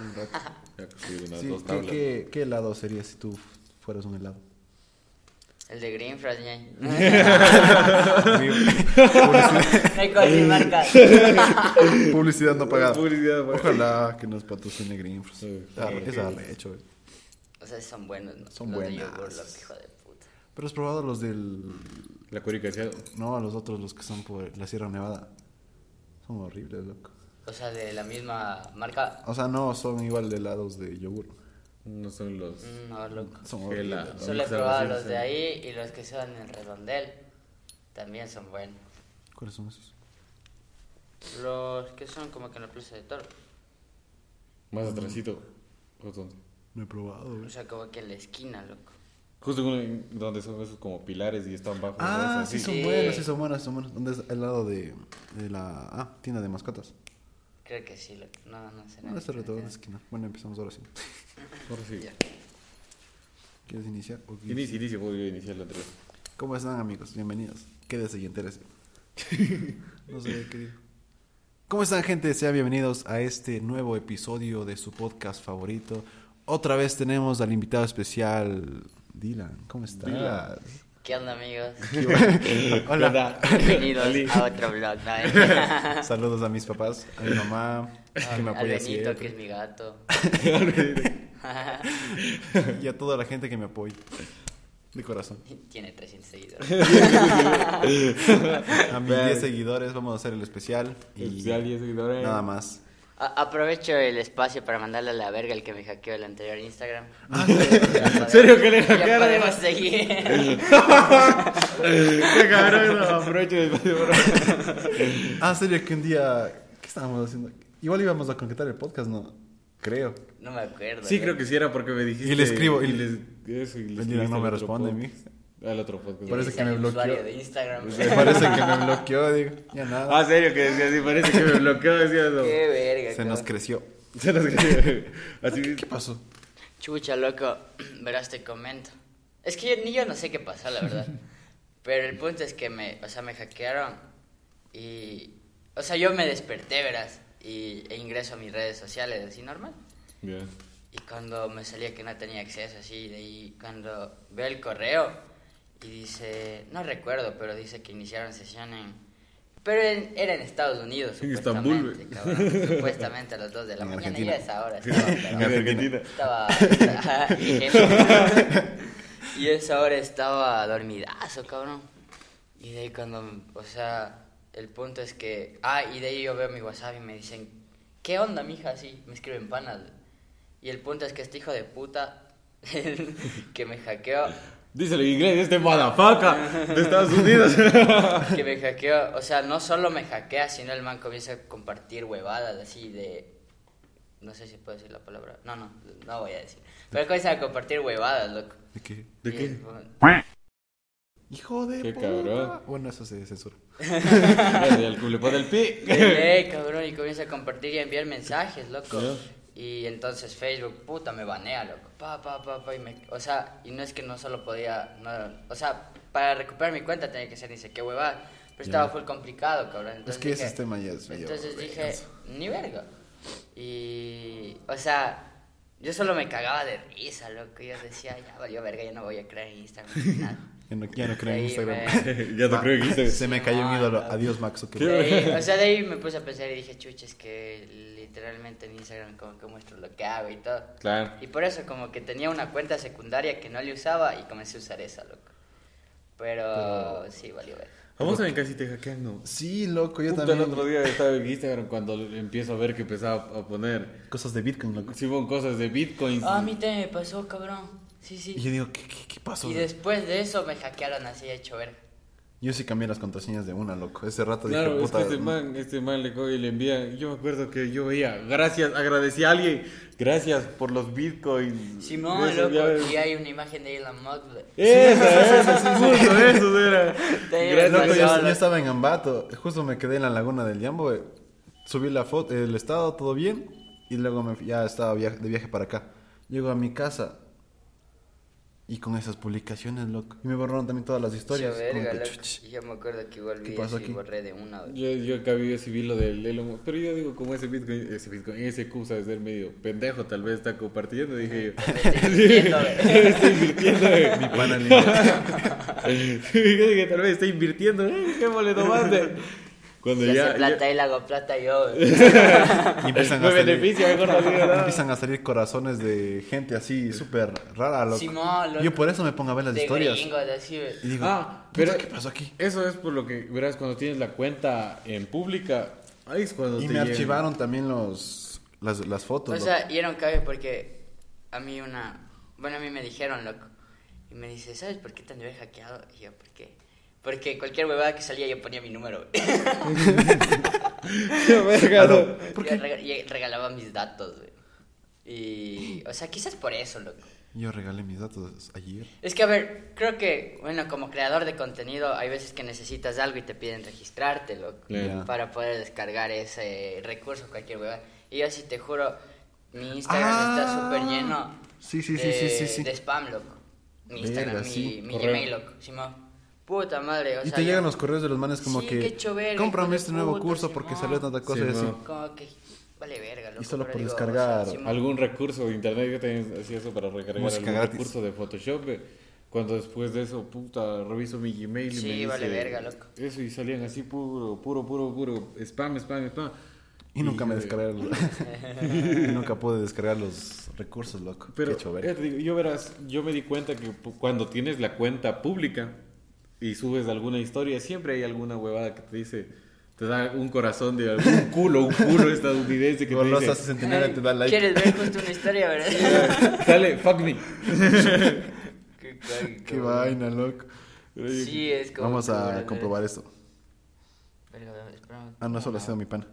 Un rato. Ya conseguí unas Sí, dos ¿qué, tablas. qué, qué helado sería si tú fueras un helado? El de Greenfrost. Publicidad, No hay cualquier marca. publicidad no pagada. Publicidad, güey. Ojalá que nos patrocine Greenfrost. Sí. Ah, Sí. Esa la he hecho, güey. O sea, son buenos, ¿no? Son Los de buenas. yogur, loco, hijo de puta. Pero has probado los del. La curicacia. No, los otros, los que son por la Sierra Nevada. Son horribles, loco. O sea, de la misma marca. O sea, no son igual de helados de yogur. No son los. Mm, No, loco. Son Gela. Solo he probado los de ahí y los que son en el redondel. También son buenos. ¿Cuáles son esos? Los que son como que en la plaza de toro. Más atrásito. No he probado, O sea, como que en la esquina, loco. Justo uno en- donde son esos como pilares y están bajo. Ah, sí, son Sí. buenos, sí, son buenos, son buenos. ¿Dónde es el lado de, de la ah, tienda de mascotas? Creo que sí. No, no sé. No, esquina. Bueno, empezamos ahora sí. Ahora sí. Ya. ¿Quieres iniciar? o quieres- Inicia, inicia, voy a iniciar la anterior. ¿Cómo están, amigos? Bienvenidos. Quédese y entérese. no sé, querido. ¿Cómo están, gente? Sean bienvenidos a este nuevo episodio de su podcast favorito. Otra vez tenemos al invitado especial, Dylan. ¿Cómo estás? Dylan. ¿Qué onda, amigos? Hola. Bienvenidos Ali. a otro vlog. ¿no? Saludos a mis papás, a mi mamá, que me apoya Benito, que es mi gato. y a toda la gente que me apoya. De corazón. Tiene 300 seguidores. A mis 10 seguidores vamos a hacer el especial y Especial 10 seguidores. nada más. Aprovecho el espacio para mandarle a la verga el que me hackeó el anterior Instagram. ¿En serio que le Ya hackearon? podemos seguir. Qué cabrón, no, aprovecho el espacio para- Ah, serio que un día ¿qué estábamos haciendo? Igual íbamos a concretar el podcast, no creo. No me acuerdo. Sí, creo que sí era porque me dijiste. Y le escribo, y- Y le, eso, y no me responde, podcast. Al otro podcast. Parece que me bloqueó. usuario de Instagram. Parece que me bloqueó, digo, ya nada. Ah, serio que decía así, parece que me bloqueó, decía eso. Qué verga. Se nos creció. Se nos quedó. Así ¿Qué pasó? Chucha, loco. Verás, te comento. Es que yo, ni yo no sé qué pasó, la verdad. Pero el punto es que me, o sea, me hackearon y, o sea, yo me desperté, verás, y, e ingreso a mis redes sociales así normal. Ya. Y cuando me salía que no tenía acceso así, de ahí, cuando veo el correo y dice, no recuerdo, pero dice que iniciaron sesión en... Pero en- era en Estados Unidos, En supuestamente, Estambul, cabrón, supuestamente a las 2 de la En mañana, Argentina. y a esa hora estaba, En Argentina. estaba, y esa hora estaba dormidazo, cabrón. Y de ahí cuando, o sea, el punto es que, ah, y de ahí yo veo mi WhatsApp y me dicen, ¿qué onda, mija? Así, me escriben panas. Y el punto es que este hijo de puta que me hackeó, Díselo en inglés, este motherfucker de Estados Unidos. que me hackeó, o sea, no solo me hackea, sino el man comienza a compartir huevadas así de... No sé si puedo decir la palabra. No, no, no voy a decir. Pero comienza a compartir huevadas, loco. ¿De qué? ¿De Y qué? es- Hijo de Qué puta. cabrón. Bueno, eso se censura. Y el culo el pi. Eh, cabrón, y comienza a compartir y a enviar mensajes, loco. Y entonces Facebook, puta, me banea, loco. Pa, pa, pa, pa, y me, o sea, y no es que no solo podía, no, o sea, para recuperar mi cuenta tenía que ser ni sé qué huevada. Pero estaba full complicado, cabrón. Entonces Es que ese dije- sistema ya es medio Entonces dije, ni verga. Y, o sea, yo solo me cagaba de risa, loco. Yo decía, ya valió verga, ya no voy a crear en Instagram ni nada. Ya no, ya no creo en Instagram. me- Ya no creo que Instagram. Se me cayó un ídolo. Adiós, Max ahí- o sea, de ahí me puse a pensar y dije, chuches, que literalmente en Instagram como que muestro lo que hago y todo. Claro. Y por eso como que tenía una cuenta secundaria que no le usaba y comencé a usar esa, loco. Pero, sí, valió ver. Vamos a ver casi te hackean, ¿no? Sí, loco, yo Puta, también. el otro día estaba en Instagram cuando empiezo a ver que empezaba a poner Cosas de Bitcoin, loco. Simón cosas de bitcoins. Ah, a mí también me pasó, cabrón. Sí, sí. Y yo digo, ¿qué, qué, qué pasó? Y después de eso me hackearon así hecho ver. Yo sí cambié las contraseñas de una, loco. Ese rato dije, Claro, es puta. que este man, este man le coge y le envía. Yo me acuerdo que yo veía, gracias, agradecí a alguien, gracias por los bitcoins. Simón, Eso, loco, y hay una imagen de Elon Musk. Esa, esa, justo eso era. Gracias. Loco, yo, estaba en Ambato, justo me quedé en la laguna del Yambo, eh, subí la foto, el estado, todo bien, y luego me, ya estaba via- de viaje para acá. Llego a mi casa Y con esas publicaciones, loco. Y me borraron también todas las historias. Como verga, que, loco. chuch. Y Yo me acuerdo que igual ¿Qué vi pasó eso y aquí? borré de una. güey. Yo, yo acá vi ese vi lo del Elon Musk, pero yo digo, como ese Bitcoin, ese Bitcoin, ese Q sabe ser medio pendejo, tal vez está compartiendo, dije yo. Está invirtiendo, güey. está invirtiendo. Mi pana yo dije, tal vez está invirtiendo, eh, qué mole tomaste. Cuando Si ya, hace plata ya- él, hago plata yo. empiezan a salir, empiezan a salir corazones de gente así súper rara, loco. Simón, loco. Yo por eso me pongo a ver las de historias. gringos, así, güey. Y digo, Ah, pero ¿qué pasó aquí? Eso es por lo que, verás, cuando tienes la cuenta en pública, ahí es cuando Y te me llegan. archivaron también los las, las fotos. O loco. sea, y era un cague porque a mí una... Bueno, a mí me dijeron, loco. Y me dice, ¿sabes por qué te han hackeado? Y yo, ¿por qué? Porque cualquier huevada que salía yo ponía mi número. güey. Qué verga, Aló. ¿no? ¿Por Yo regalaba mis datos, güey. Y... O sea, quizás por eso, loco. Yo regalé mis datos ayer. Es que, a ver, creo que, bueno, como creador de contenido, hay veces que necesitas algo y te piden registrarte, loco. Para poder descargar ese recurso, cualquier huevada. Y yo sí te juro, mi Instagram Ah. está súper lleno Sí, sí, sí, de, sí, sí, sí. de spam, loco. Mi Instagram, Verga, mi, sí. mi. Gmail, loco. Simón. Puta madre, o y sea, te yo- llegan los correos de los manes como Sí, que cómprame este nuevo puta, curso porque Simón. salió tanta cosa y así. Simón. Como que vale verga, loco. Y solo por digo, descargar o sea, Simón. algún recurso de internet, yo también hacía eso para recargar Música algún gratis. recurso de Photoshop. eh, Cuando después de eso, puta, reviso mi Gmail y Sí, me dice vale verga, loco. Eso y salían así puro, puro, puro, puro, spam, spam, spam. Y nunca me los... y nunca pude descargar los recursos, loco. Pero Qué digo, yo verás, yo me di cuenta que cuando tienes la cuenta pública y subes alguna historia, siempre hay alguna huevada que te dice, te da un corazón de algún culo, un culo estadounidense que te dice, 69 te da like. ¿Quieres ver justo una historia, verdad? sale, fuck me. Qué vaina, loco. Sí, es como. Vamos a comprobar esto. Verga, espérame. Ah, no, solo ha sido mi pana.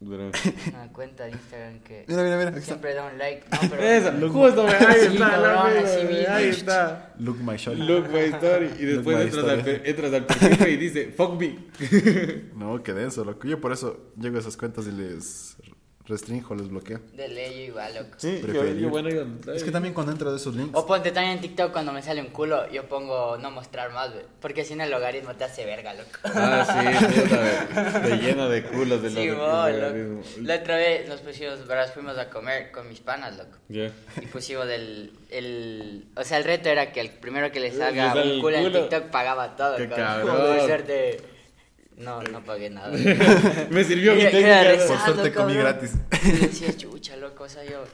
Una cuenta de Instagram que. Mira, mira, mira. Siempre da un like. No, pero. Esa, justo, me- ahí está, cabrón, mera, así mismo. ahí está. Look my shot. Look my story. Y después my entras, al, story. pe- entras al perfil y dice, fuck me. No, qué denso, loco. Yo por eso llego a esas cuentas y les restringo, les bloqueo. De ley yo igual, loco. Sí, yo, yo, bueno, yo, Es que también cuando entro de esos links... O ponte también en TikTok cuando me sale un culo, yo pongo no mostrar más, güey. Porque si no el logaritmo te hace verga, loco. Ah, sí, puta, de lleno de culos de Sí, loco. La otra vez nos pusimos, verás, fuimos a comer con mis panas, loco. Ya. Y pusimos el, el... O sea, el reto era que el primero que le Le salga sale un culo en. TikTok pagaba todo. Qué cabrón. cabrón. Por suerte, no, no pagué nada. Me sirvió mi técnica. Por suerte comí cabrón. gratis. Y decía, chucha, loco, o sea, yo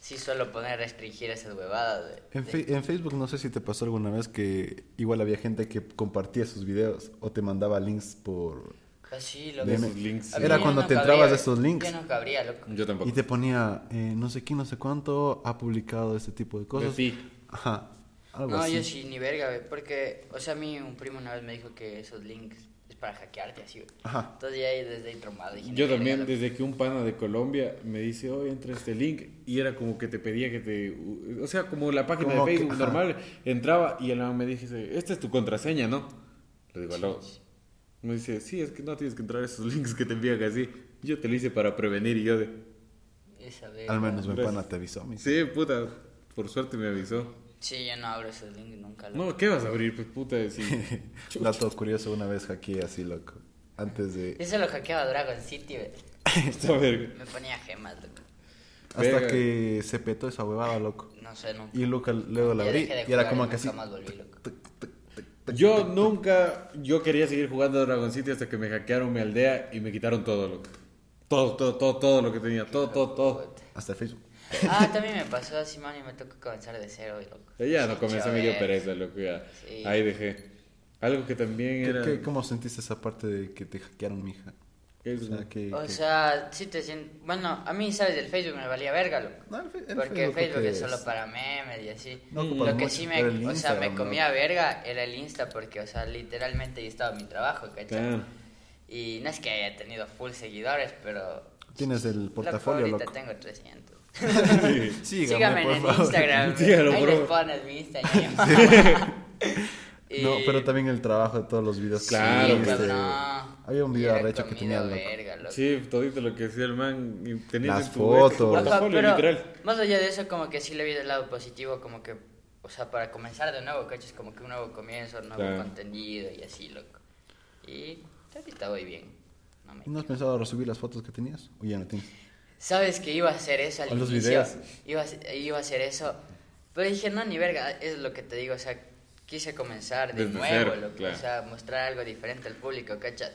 sí suelo poner restringir esas huevadas, güey. En, fe- en Facebook no sé si te pasó alguna vez que igual había gente que compartía sus videos o te mandaba links por... Así, loco. De DM. esos links. Era yo cuando no te cabría, entrabas de esos links. Yo no cabría, loco. Yo tampoco. Y te ponía, eh, no sé quién, no sé cuánto, ha publicado este tipo de cosas. ti. Ajá, algo No, así. yo sí, ni verga. Porque, o sea, a mí un primo una vez me dijo que esos links para hackearte, así, güey. Ajá. Entonces ya ahí desde ahí traumado. dije, Yo también, desde que un pana de Colombia me dice, oye, entra este link, y era como que te pedía que te. O sea, como la página Como de que- Facebook ajá. normal, entraba y el man me dice, esta es tu contraseña, ¿no? Le digo, no. Me dice, sí, es que no tienes que entrar a esos links que te envían así. Yo te lo hice para prevenir y yo de. Esa verga. Al menos mi Gracias. pana te avisó. mi. Sí, puta, por suerte me avisó. Sí, yo no abro esos links nunca, loco. No, ¿qué vas a abrir? Pues puta, si. Dato curioso, una vez hackeé así, loco. Antes de... Yo solo hackeaba Dragon City, verga. Me ponía gemas, loco. Hasta Verga. que se petó esa huevada, loco. No sé, nunca. Y Luca luego la abrí y era como que así... loco. Yo nunca, yo quería seguir jugando Dragon City hasta que me hackearon mi aldea y me quitaron todo, loco. Todo, todo, todo, todo lo que tenía, todo, todo, todo. Hasta Facebook. Ah, también me pasó así, man, y me tocó comenzar de cero, loco. Ya no Sí, comencé, me dio chaval. pereza, loco, ya. Sí. Ahí dejé. Algo que también ¿Qué- era... qué- ¿Cómo sentiste esa parte de que te hackearon, mija? es- O sea, que... O que- sea, sí te siento... Bueno, a mí, ¿sabes? Del Facebook me valía verga, loco. No, el fe- el Porque Facebook Facebook, es solo para memes y así. No ocupas Lo que mucho, sí me, o sea, me comía ¿no? verga era el Insta porque, o sea, literalmente yo estaba en mi trabajo, ¿cachai? Y no es que haya tenido full seguidores, pero... Tienes el loco, portafolio, ahorita loco. tengo 300. Sígame, Síganme por en favor. Instagram. Sígalo, Ahí por les pones mi Instagram. No, Y- pero también el trabajo de todos los videos. que Claro, subiste. pues, cabrón. Había un video arrecho que tenía verga, loco. Sí, todito lo que decía el man. y tenías Las fotos. pero literal. más allá de eso, como que sí le vi del lado positivo, como que, o sea, para comenzar de nuevo, ¿cachas? Como que un nuevo comienzo, nuevo Claro. contenido y así, loco. Y ahorita voy bien. No me ¿No has pensado resubir las fotos que tenías? ¿O ya no tienes? Sabes que iba a hacer eso al O los inicio. videos. Iba a, iba a hacer eso. Pero dije, no, ni verga, es lo que te digo. O sea, quise comenzar de Desde nuevo, cero, loco, claro. O sea, mostrar algo diferente al público, ¿cachas?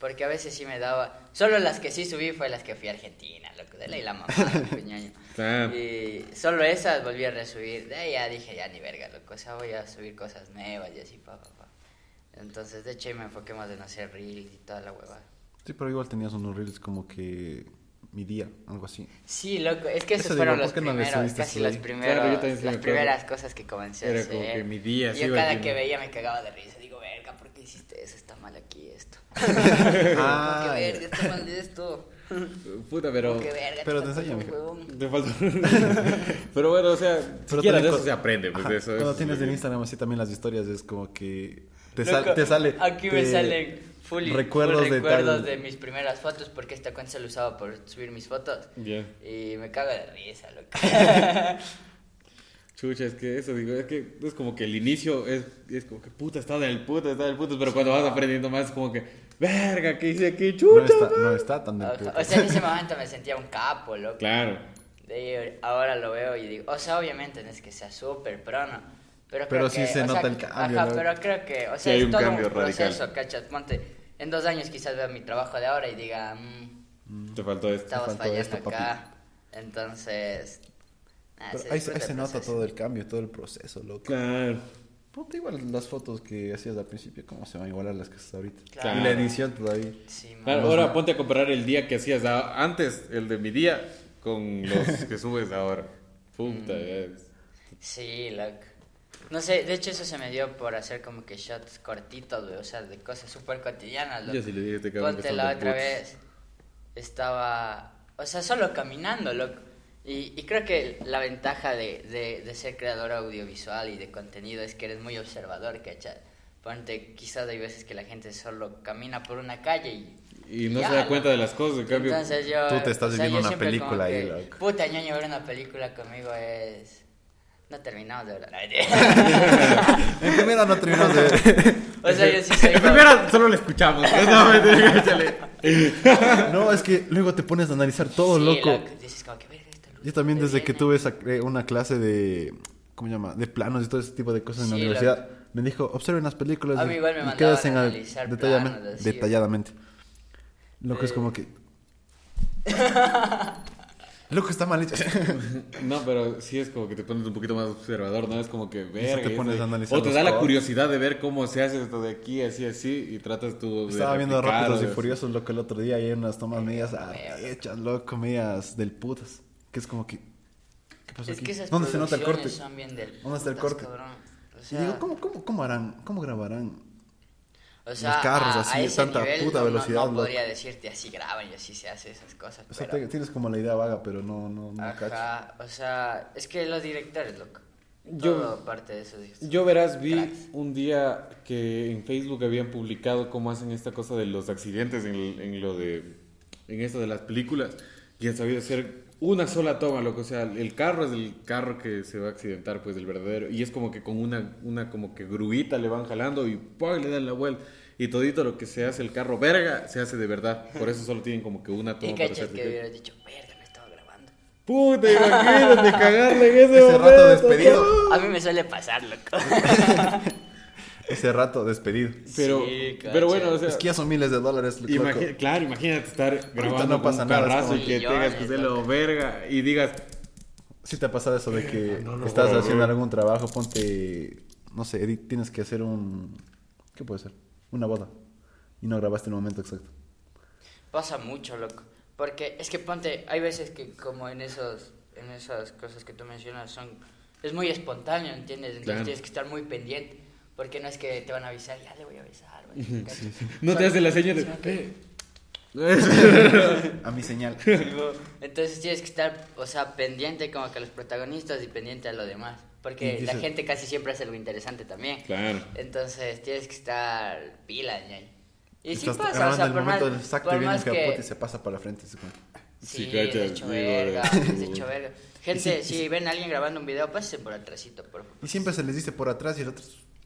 Porque a veces sí me daba. Solo las que sí subí fue las que fui a Argentina, loco. De la mamá, ñaño. Claro. Y solo esas volví a resubir. De ahí ya dije, ya ni verga, loco. O sea, voy a subir cosas nuevas y así, pa, pa, pa. Entonces, de hecho, ahí me enfoqué más en hacer reels y toda la huevada. Sí, pero igual tenías unos reels como que mi día, algo así. Sí, loco, es que esos Eso fueron digo, los ¿por qué no le primeros, casi los primeros, Claro, yo las primeras cosas que comencé a Era hacer. como que mi día, Yo cada que veía me cagaba de risa, digo, verga, ¿por qué hiciste eso? Está mal aquí esto. Ah, ¿Por qué verga, está mal de esto? Puta, pero. ¿Por qué verga? pero te te falta enseña? Te falta. pero bueno, o sea, Pero siquiera de también eso se aprende, pues Ajá, de eso. Cuando es- tienes en Instagram así también las historias es como que te, Loco, sal- te sale... Aquí me salen full, recuerdos full de recuerdos tal- de mis primeras fotos porque esta cuenta se lo usaba por subir mis fotos. Ya. Y me cago de risa, loco. Chucha, es que eso, digo, es que es como que el inicio es, es como que puta, está del puto, está del puto, pero cuando vas aprendiendo más es como que, verga, ¿qué hice aquí? No Chucha. está, no está tan del puto. o sea, en ese momento me sentía un capo, loco. Claro. De ahí, ahora lo veo y digo, o sea, obviamente no es que sea súper pro, ¿no? Pero, Pero sí que, se nota sea, el cambio, Ajá, ¿no? pero creo que, o Sí, sea, hay es un todo cambio un proceso, radical. ¿cachas? Ponte, en dos años quizás vea mi trabajo de ahora y diga, mmm, Te faltó esto. estabas faltó fallando esto, papi. acá. Entonces, nada, Pero se ahí, se nota todo el cambio, todo el proceso, loco. Claro. Puta, igual las fotos que hacías al principio, ¿cómo se van a igualar las que haces ahorita? Claro. Y la edición todavía. Sí. Claro, Los- ahora ponte a comparar el día que hacías antes, el de mi día, con los que subes ahora. Puta, Mm. Sí, loco. No sé, de hecho eso se me dio por hacer como que shots cortitos, güey, o sea, de cosas súper cotidianas, loco. Yo sí le dije a este cabrón Ponte la otra vez, estaba, o sea, solo caminando, loco. Y, y creo que la ventaja de, de, de ser creador audiovisual y de contenido es que eres muy observador, ¿cachai? Ponte, quizás hay veces que la gente solo camina por una calle y... Y no ya, se da cuenta loco. de las cosas, en cambio. Entonces yo... Tú te estás o sea, viviendo una siempre película como ahí, que, loco. Puta, ñoño, ver una película conmigo es... No terminamos de hablar. En primera no terminamos de ver. o sea, yo sí soy... En primera solo lo escuchamos. No. No, es que luego te pones a analizar todo, Sí, loco. Dices como esta luz Yo también de desde que tuve esa, eh, una clase de, ¿cómo se llama? De planos y todo ese tipo de cosas en la universidad, me dijo, observen las películas A y- mí igual me y quédense en analizar detalladamente. planos, así. detalladamente. Loco, es Eh. como que... Loco, está mal hecho. No, pero sí es como que te pones un poquito más observador, ¿no? Es como que verga. te pones a analizar O te da la curiosidad de ver cómo se hace esto de aquí, así, así, y tratas tú de Estaba viendo Rápidos y Furiosos, loco, el otro día y hay unas tomas medias Mierda. hechas, loco, medias del putas. Que es como que... ¿Qué pasó Es aquí? que esas ¿Dónde se nota el corte? producciones son bien del ¿Dónde está el corte? cabrón. O y digo, ¿cómo, cómo, cómo harán? ¿Cómo grabarán? O sea, los carros a- así, a ese tanta nivel puta no- no- velocidad, No, loco? podría decirte así graban y así se hace esas cosas. O sea, pero- te- tienes como la idea vaga, pero no, no, no cacho. O sea, es que los directores, loco. Yo- Todo parte de eso. digo, Yo verás, vi cracks. un día que en Facebook habían publicado cómo hacen esta cosa de los accidentes en, en lo de en esto de las películas y han sabido hacer una sola toma, loco, o sea, el carro es el carro que se va a accidentar, pues el verdadero y es como que con una una como que gruita le van jalando y ¡pum! le dan la vuelta y todito lo que se hace el carro verga se hace de verdad, por eso solo tienen como que una toma Y para hacer que hubieras dicho, verga, no estaba grabando. Puta, imagínate cagarle en ese, Ese rato momento, despedido. A mí me suele pasar, loco. Ese rato despedido. Pero, Sí, pero bueno, o sea, es que ya son miles de dólares. Imagi- claro, imagínate estar grabando no con pasa un nada, y que tengas que hacerlo verga y digas, Sí te ha pasado eso de que No, no, estás haciendo algún trabajo, ponte, no sé, edit- tienes que hacer un... ¿Qué puede ser? Una boda. Y no grabaste en el momento exacto. Pasa mucho, loco. Porque es que ponte, hay veces que como en esos, en esas cosas que tú mencionas son, es muy espontáneo, ¿entiendes? Entonces Claro. tienes que estar muy pendiente. Porque no es que te van a avisar, ya le voy a avisar. ¿vale? ¿Cachai? no te hace la señal que- de... A mi señal. Entonces tienes que estar, o sea, pendiente como que a los protagonistas y pendiente a lo demás. Porque la gente casi siempre hace algo interesante también. Claro. Entonces tienes que estar pila, ñaño. Y sí Estás pasa, o sea, por más, momento exacto por más que... capote y se pasa para la frente. se Sí, Sí, cachas, es hecho verga, hecho verga. Gente, si ven a alguien grabando un video, pásense por atrásito, por favor. Y siempre se les dice por atrás y el otro...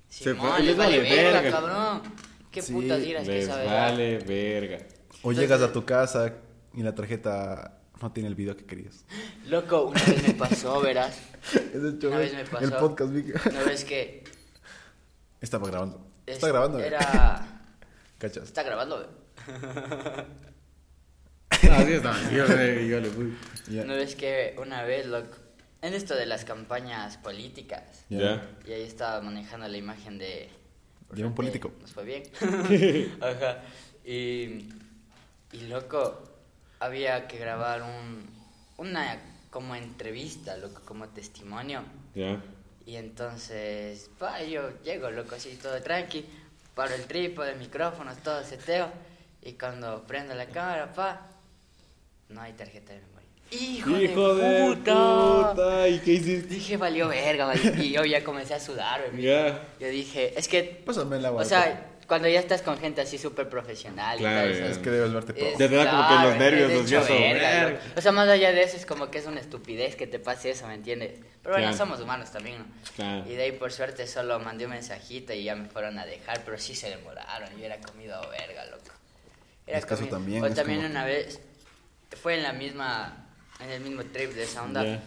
Se Simón, fue- les vale vale verga, verga. cabrón. Qué Sí, putas dirás que Les sabe. vale verga. O llegas a tu casa y la tarjeta no tiene el video que querías. Loco, una vez me pasó, verás. Una vez me pasó. el podcast. Una vez que. Estaba grabando. es- Está grabando. Era. ¿Cachas? Está grabando, ve. Ah, sí estaba. Yo, le- yo le fui. Una vez que, una vez, loco. En esto de las campañas políticas. Ya. Y ahí estaba manejando la imagen de... De un político. Nos fue bien. Ajá. Y, y loco, había que grabar un, una como entrevista, loco, como testimonio. Ya. Y entonces, pa, yo llego, loco, así todo tranqui, paro el trípode, micrófonos, todo seteo. Y cuando prendo la cámara, pa, no hay tarjeta de memoria. ¡Hijo, Hijo de, de puta! puta. ¿Y qué hiciste? Dije, valió verga, valió. Y yo ya comencé a sudar, bebé. Ya. Yo dije, es que, Pásame agua. o sea, cuando ya estás con gente así súper profesional Claro, y tal. Es que debes verte Ya te da como que los nervios, los verga. loco. O sea, más allá de eso es como que es una estupidez que te pase eso, ¿me entiendes? Pero bueno, Claro. somos humanos también, ¿no? Claro. Y de ahí por suerte solo mandé un mensajito y ya me fueron a dejar, pero sí se demoraron y era comido verga, loco. Es que eso comido- también O es también como- una vez, fue en la misma, en el mismo trip de esa onda. Ya.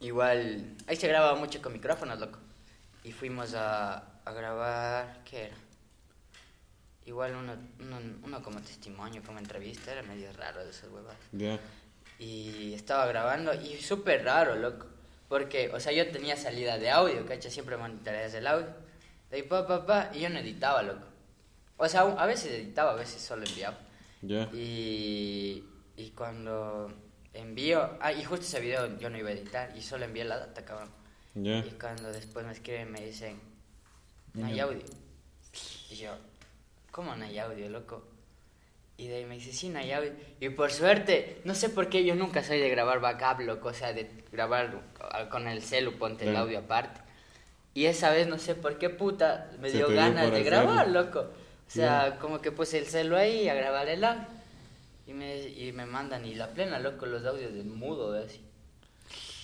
Igual, ahí se graba mucho con micrófonos, loco. Y fuimos a, a grabar, ¿qué era? Igual uno, uno, uno como testimonio, como entrevista, era medio raro de esas huevas. Ya. Y estaba grabando y súper raro, loco. Porque, o sea, yo tenía salida de audio, ¿cachai? Siempre monitoreas el audio. De ahí, pa, pa, pa, y yo no editaba, loco. O sea, a veces editaba, a veces solo enviaba. Ya. Y, y cuando envío, ah, y justo ese video yo no iba a editar y solo envié la data, cabrón. Ya. Y cuando después me escriben me dicen, no hay audio. Y yo, ¿cómo no hay audio, loco? Y de ahí me dice, sí, no hay audio. Y por suerte, no sé por qué yo nunca soy de grabar backup, loco, o sea, de grabar con el celu, ponte el Claro. audio aparte. Y esa vez no sé por qué puta me Se dio dio ganas por de grabar, loco. O sea, como que puse el celu ahí a grabar el audio. Y me, y me mandan, y la plena, loco, los audios del mudo, ¿ves? así.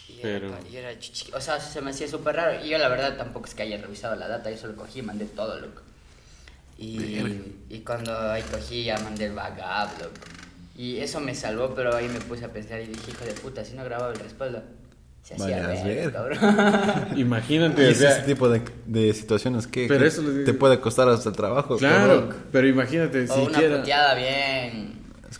Y Pero- era, y era o sea, se me hacía súper raro. Y yo la verdad tampoco es que haya revisado la data, yo solo cogí y mandé todo, loco. Y, y cuando ahí cogí ya mandé el backup, loco. Y eso me salvó, pero ahí me puse a pensar y dije, hijo de puta, si no grababa el respaldo, se hacía ver. cabrón. Imagínate, Y o es sea, ese tipo de, de situaciones que, Pero que eso les digo- te puede costar hasta el trabajo. Claro, cabrón. pero imagínate, o una siquiera. puteada bien.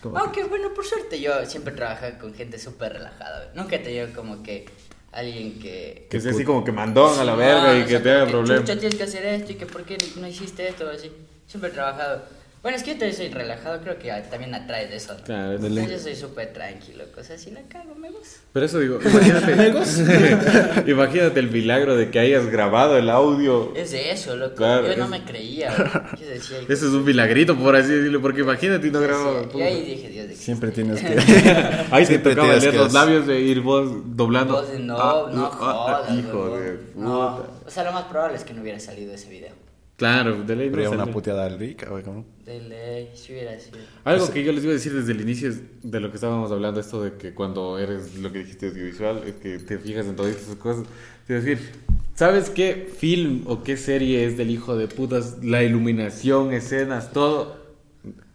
Como Aunque bueno, por suerte yo siempre trabajé con gente súper relajada. Nunca he tenido como que alguien que... Que sea así como que mandón a la verga No, y o que sea, te haga como problema. Chucha, tienes que hacer esto y que por qué no hiciste esto, así. Siempre he trabajado. Bueno, es que yo también soy relajado, creo que también atrae de eso. ¿no? Claro, es de O sea, ley. yo soy súper tranquilo, o sea, si la cago, me gusta. Pero eso digo, imagínate. imagínate el milagro de que hayas grabado el audio. Es de eso, loco. Claro, yo no me creía. Yo decía... Eso es un milagrito, por así decirlo, porque imagínate y no grababa. y ahí dije, Dios de Siempre tienes que... Ahí se Siempre tocaba tienes leer que los labios de ir vos doblando. Vos de no, Ah, no ah, ah, jodas, Hijo de puta. No. O sea, lo más probable es que no hubiera salido ese video. Claro, de ley no Habría una puteada rica, güey, cabrón. De ley, si hubiera sido. Algo que yo les iba a decir desde el inicio es de lo que estábamos hablando, esto de que cuando eres lo que dijiste audiovisual, es que te fijas en todas esas cosas. A decir, ¿sabes qué film o qué serie es del hijo de putas? La iluminación, escenas, todo.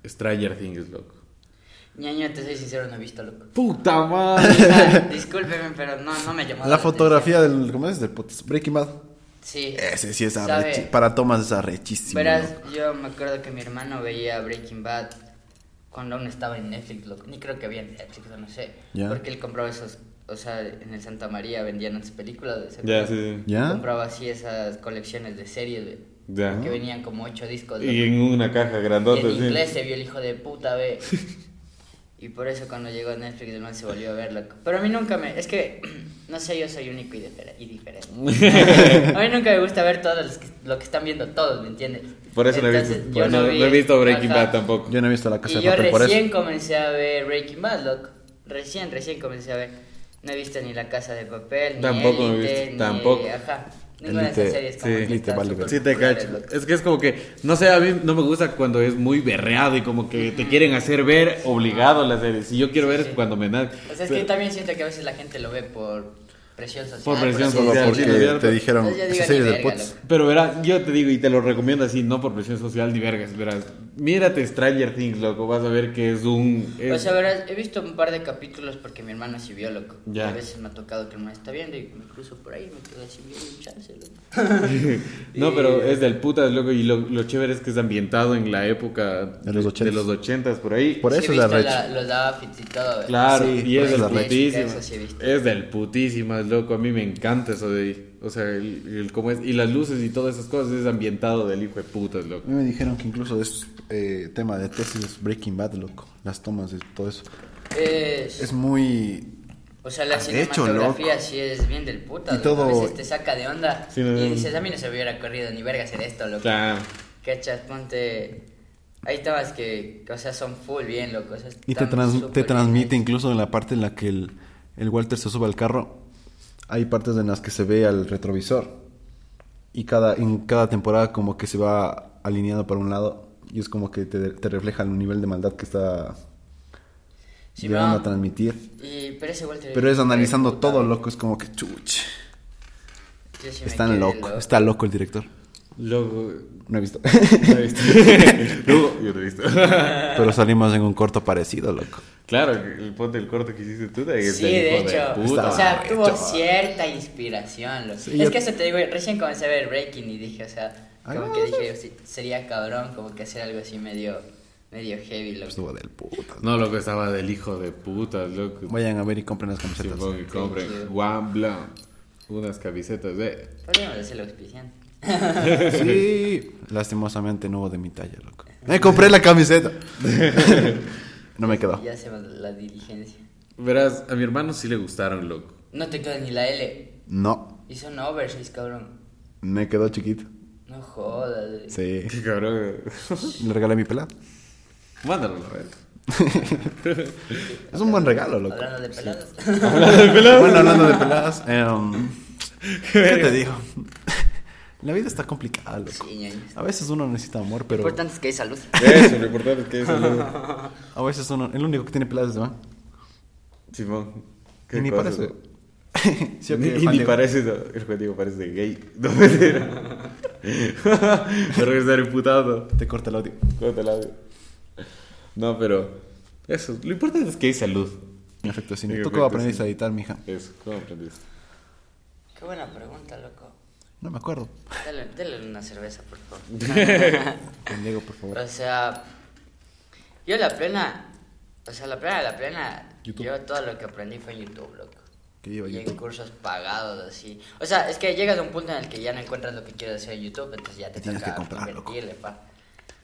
Stranger Things, loco. Ñaño, te soy sincero, no he visto, loco. ¡Puta madre! Discúlpeme, pero no, no me llamó La fotografía del... ¿Cómo es? Del putas- Breaking Bad. Sí. Ese sí es arrechi- Para tomas es arrechísimo. Verás, yo me acuerdo que mi hermano veía Breaking Bad cuando aún estaba en Netflix, loco. Ni creo que había en Netflix, o no sé. Porque él compraba esos, o sea, en el Santa María vendían esas películas. ¿se Ya, acuerdan? sí, sí. ¿Ya? Compraba así esas colecciones de series, güey, que venían como ocho discos. loco. Y en una caja Y grandota, en sí. inglés se vio el hijo de puta, ve. Y por eso cuando llegó a Netflix el man se volvió a ver, loco. Pero a mí nunca me... Es que, no sé, yo soy único y, difer- y diferente. a mí nunca me gusta ver todo lo que están viendo todos, ¿me entiendes? Por eso no he Entonces, visto, yo no, no vi- he visto Breaking. Bad tampoco. Yo no he visto La Casa Y de yo Papel por recién eso. comencé a ver Breaking Bad, loco. Recién, recién comencé a ver. No he visto ni La Casa de Papel, ni Tampoco he Élite, visto, ni- tampoco. Ajá. Ninguna de Elite- esas series como sí, que vale. Sí, te cacho. Es que es como que, no sé, a mí no me gusta cuando es muy berreado y como que te quieren hacer ver obligado la serie. Si yo quiero ver es cuando me da. O sea, es que yo también siento que a veces la gente lo ve por presión social. Por presión Solo social, porque sí, te dijeron Entonces yo esa digo, serie ni de loco. Pero verás, yo te digo y te lo recomiendo así, no por presión social ni vergas, verás. Mírate Stranger Things, loco, vas a ver que es un... es- O sea, verás, he visto un par de capítulos porque mi hermano sí vio, loco. Ya. A veces me ha tocado que el hermano está viendo y me cruzo por ahí y me quedo así un chance, loco. no, pero es del putas, loco, y lo, lo chévere es que es ambientado en la época De los ochentas. los ochentas, por ahí. Por Sí, eso he es la la- los outfits y todo. ¿verdad? Claro, Sí, y es por del sí visto. Es del loco. A mí me encanta eso de ahí. O sea, el, el cómo es. Y las luces y todas esas cosas es ambientado del hijo de putas, A loco. mí me dijeron que incluso es eh, tema de tesis Breaking Bad, loco. Las tomas de todo eso. Es, Es muy... o sea, la hecho, cinematografía loco. sí es bien del puta. Y loco. todo- A veces te saca de onda Sí, no, no, y dices, a mí no se hubiera corrido ni verga hacer esto, loco. Claro. Cachas, ponte... Hay temas que, que, o sea, son full bien, loco. o sea, Y te, trans- te transmite incluso en la parte en la que el, el Walter se sube al carro. Hay partes en las que se ve al retrovisor. Y cada, en cada temporada como que se va alineando para un lado. Y es como que te, te refleja el nivel de maldad que está Sí, llegando va. a transmitir. Y, pero ese Walter Pero es analizando todo, loco. Es como que chuch. yo sí me Está quedé loco. Está loco el director. Loco. No he visto. ¿No he visto? Luego, yo no he visto. Pero salimos en un corto parecido, loco. Claro, el ponte el corto que hiciste tú. Es Sí, del de hijo hecho. puta. o sea, tuvo hecho. cierta inspiración. Sí, es yo- que eso te digo, recién comencé a ver Breaking y dije, o sea, Ay, como no, que sí. dije, sí, sería cabrón, como que hacer algo así medio, medio heavy, loco. Estuvo del puto. No, loco, estaba del hijo de puta, loco. Vayan a ver y compren las Sí, camisetas. pongo y compren Sí, sí. One Blanc. Unas camisetas de. Podríamos hacerlo auspiciante. Sí, lastimosamente no hubo de mi talla, loco. Me compré la camiseta. No me quedó. Y hacemos la diligencia. Verás, a mi hermano sí le gustaron, loco. No te queda ni la L. No, Hizo un oversize, cabrón. me quedó chiquito. No jodas. Sí. Qué cabrón. Le regalé mi pelado. Mándalo a ver. Es un buen regalo, loco. Hablando de pelados. Bueno, hablando de peladas, em, ¿qué te digo? La vida está complicada, loco. Sí. A veces uno necesita amor, Lo pero importante es que hay salud. Eso, lo importante es que eso lo. a veces uno, el único que tiene peladas es Iván. Simón. Y ni cosa, parece. ¿no? Sí, ok, Ni, y ni parece, no, el Juan Diego parece gay. No me Pero estar imputado. Te corta el audio. Corta el audio. No, pero. Eso. Lo importante es que hay salud. En efecto, sí. ¿Tú cómo aprendiste sí. a editar, mija? Eso. ¿Cómo aprendiste? Qué buena pregunta, loco. No me acuerdo. Dale, dale una cerveza, por favor. Con Diego, por favor. O sea, yo la plena, o sea, la plena, la plena, YouTube. yo todo lo que aprendí fue en YouTube, loco. Iba Y en cursos pagados, así. O sea, es que llegas a un punto en el que ya no encuentras lo que quieres hacer en YouTube, entonces ya te Tienes toca que comprar, loco. pa.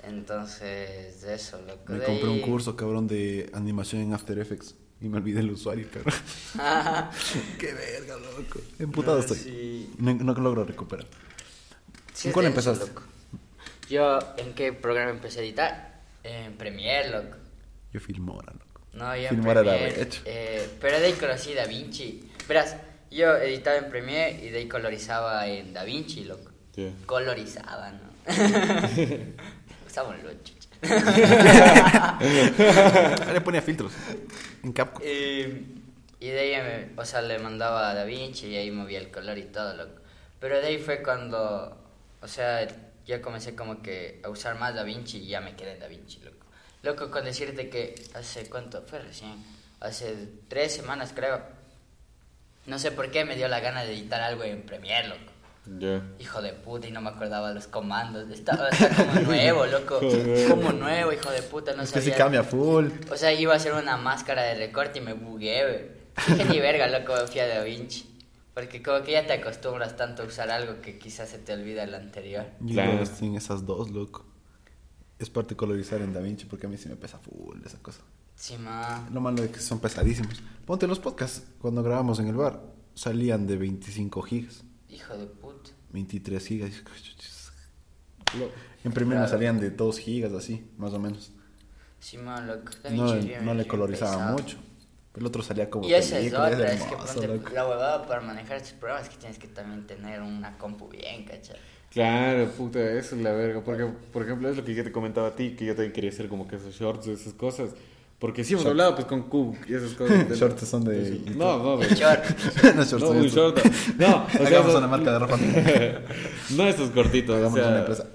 Entonces, eso, loco. Me De compré un curso, cabrón, de animación en After Effects. Y me olvidé el usuario, cabrón. Qué verga, loco. Emputado No, estoy. sí. No, no logro recuperar. Sí, ¿En cuál empezaste? loco. Yo, ¿en qué programa empecé a editar? En Premiere, loco. Yo Filmora, loco. No, yo en Filmora era Premiere, eh, pero de ahí conocí Da Vinci. Verás, yo editaba en Premiere y de ahí colorizaba en Da Vinci, loco. Sí. Colorizaba, ¿no? Usaba un. Le ponía filtros. En Capcom. Eh, y de ahí, me- o sea, le mandaba a Da Vinci y ahí movía el color y todo, loco. Pero de ahí fue cuando, o sea, ya comencé como que a usar más Da Vinci y ya me quedé en Da Vinci, loco. Loco, con decirte que hace, ¿cuánto? Fue recién. Hace tres semanas, creo. No sé por qué me dio la gana de editar algo en Premiere, loco. Hijo de puta, y no me acordaba los comandos. Estaba, como nuevo, loco. Como nuevo, hijo de puta, no es que sí sabía. cambia full. O sea, iba a hacer una máscara de recorte y me bugué, güey. Dije ni verga, loco, fui a Da Vinci. Porque como que ya te acostumbras tanto a usar algo que quizás se te olvida el anterior. Yo Claro. en esas dos, loco. Es parte colorizar en DaVinci porque a mí sí me pesa full esa cosa. Sí, ma. Lo malo es que son pesadísimos. Ponte los podcasts. Cuando grabamos en el bar, salían de 25 gigas, Hijo de puta. 23 gigas. En primero me Claro. salían de 2 gigas, así, más o menos. Sí, ma, loco. Da No, no le colorizaba pesado. mucho. El otro salía como Y esa es otra, es que hermoso, ponte, loco. la huevada para manejar estos programas es que tienes que también tener una compu bien, ¿cachai? Claro, puta, eso es la verga. Porque, por ejemplo, es lo que yo te comentaba a ti, que yo también quería hacer como que esos shorts, esas cosas. Porque sí hemos Shorts. hablado pues con Q y esas cosas. Shorts son de- No, no, de... Short. no, shorts, No, un short. No, o sea, Hagamos esos- una marca de ropa. no esos cortitos, o Hagamos sea, una empresa.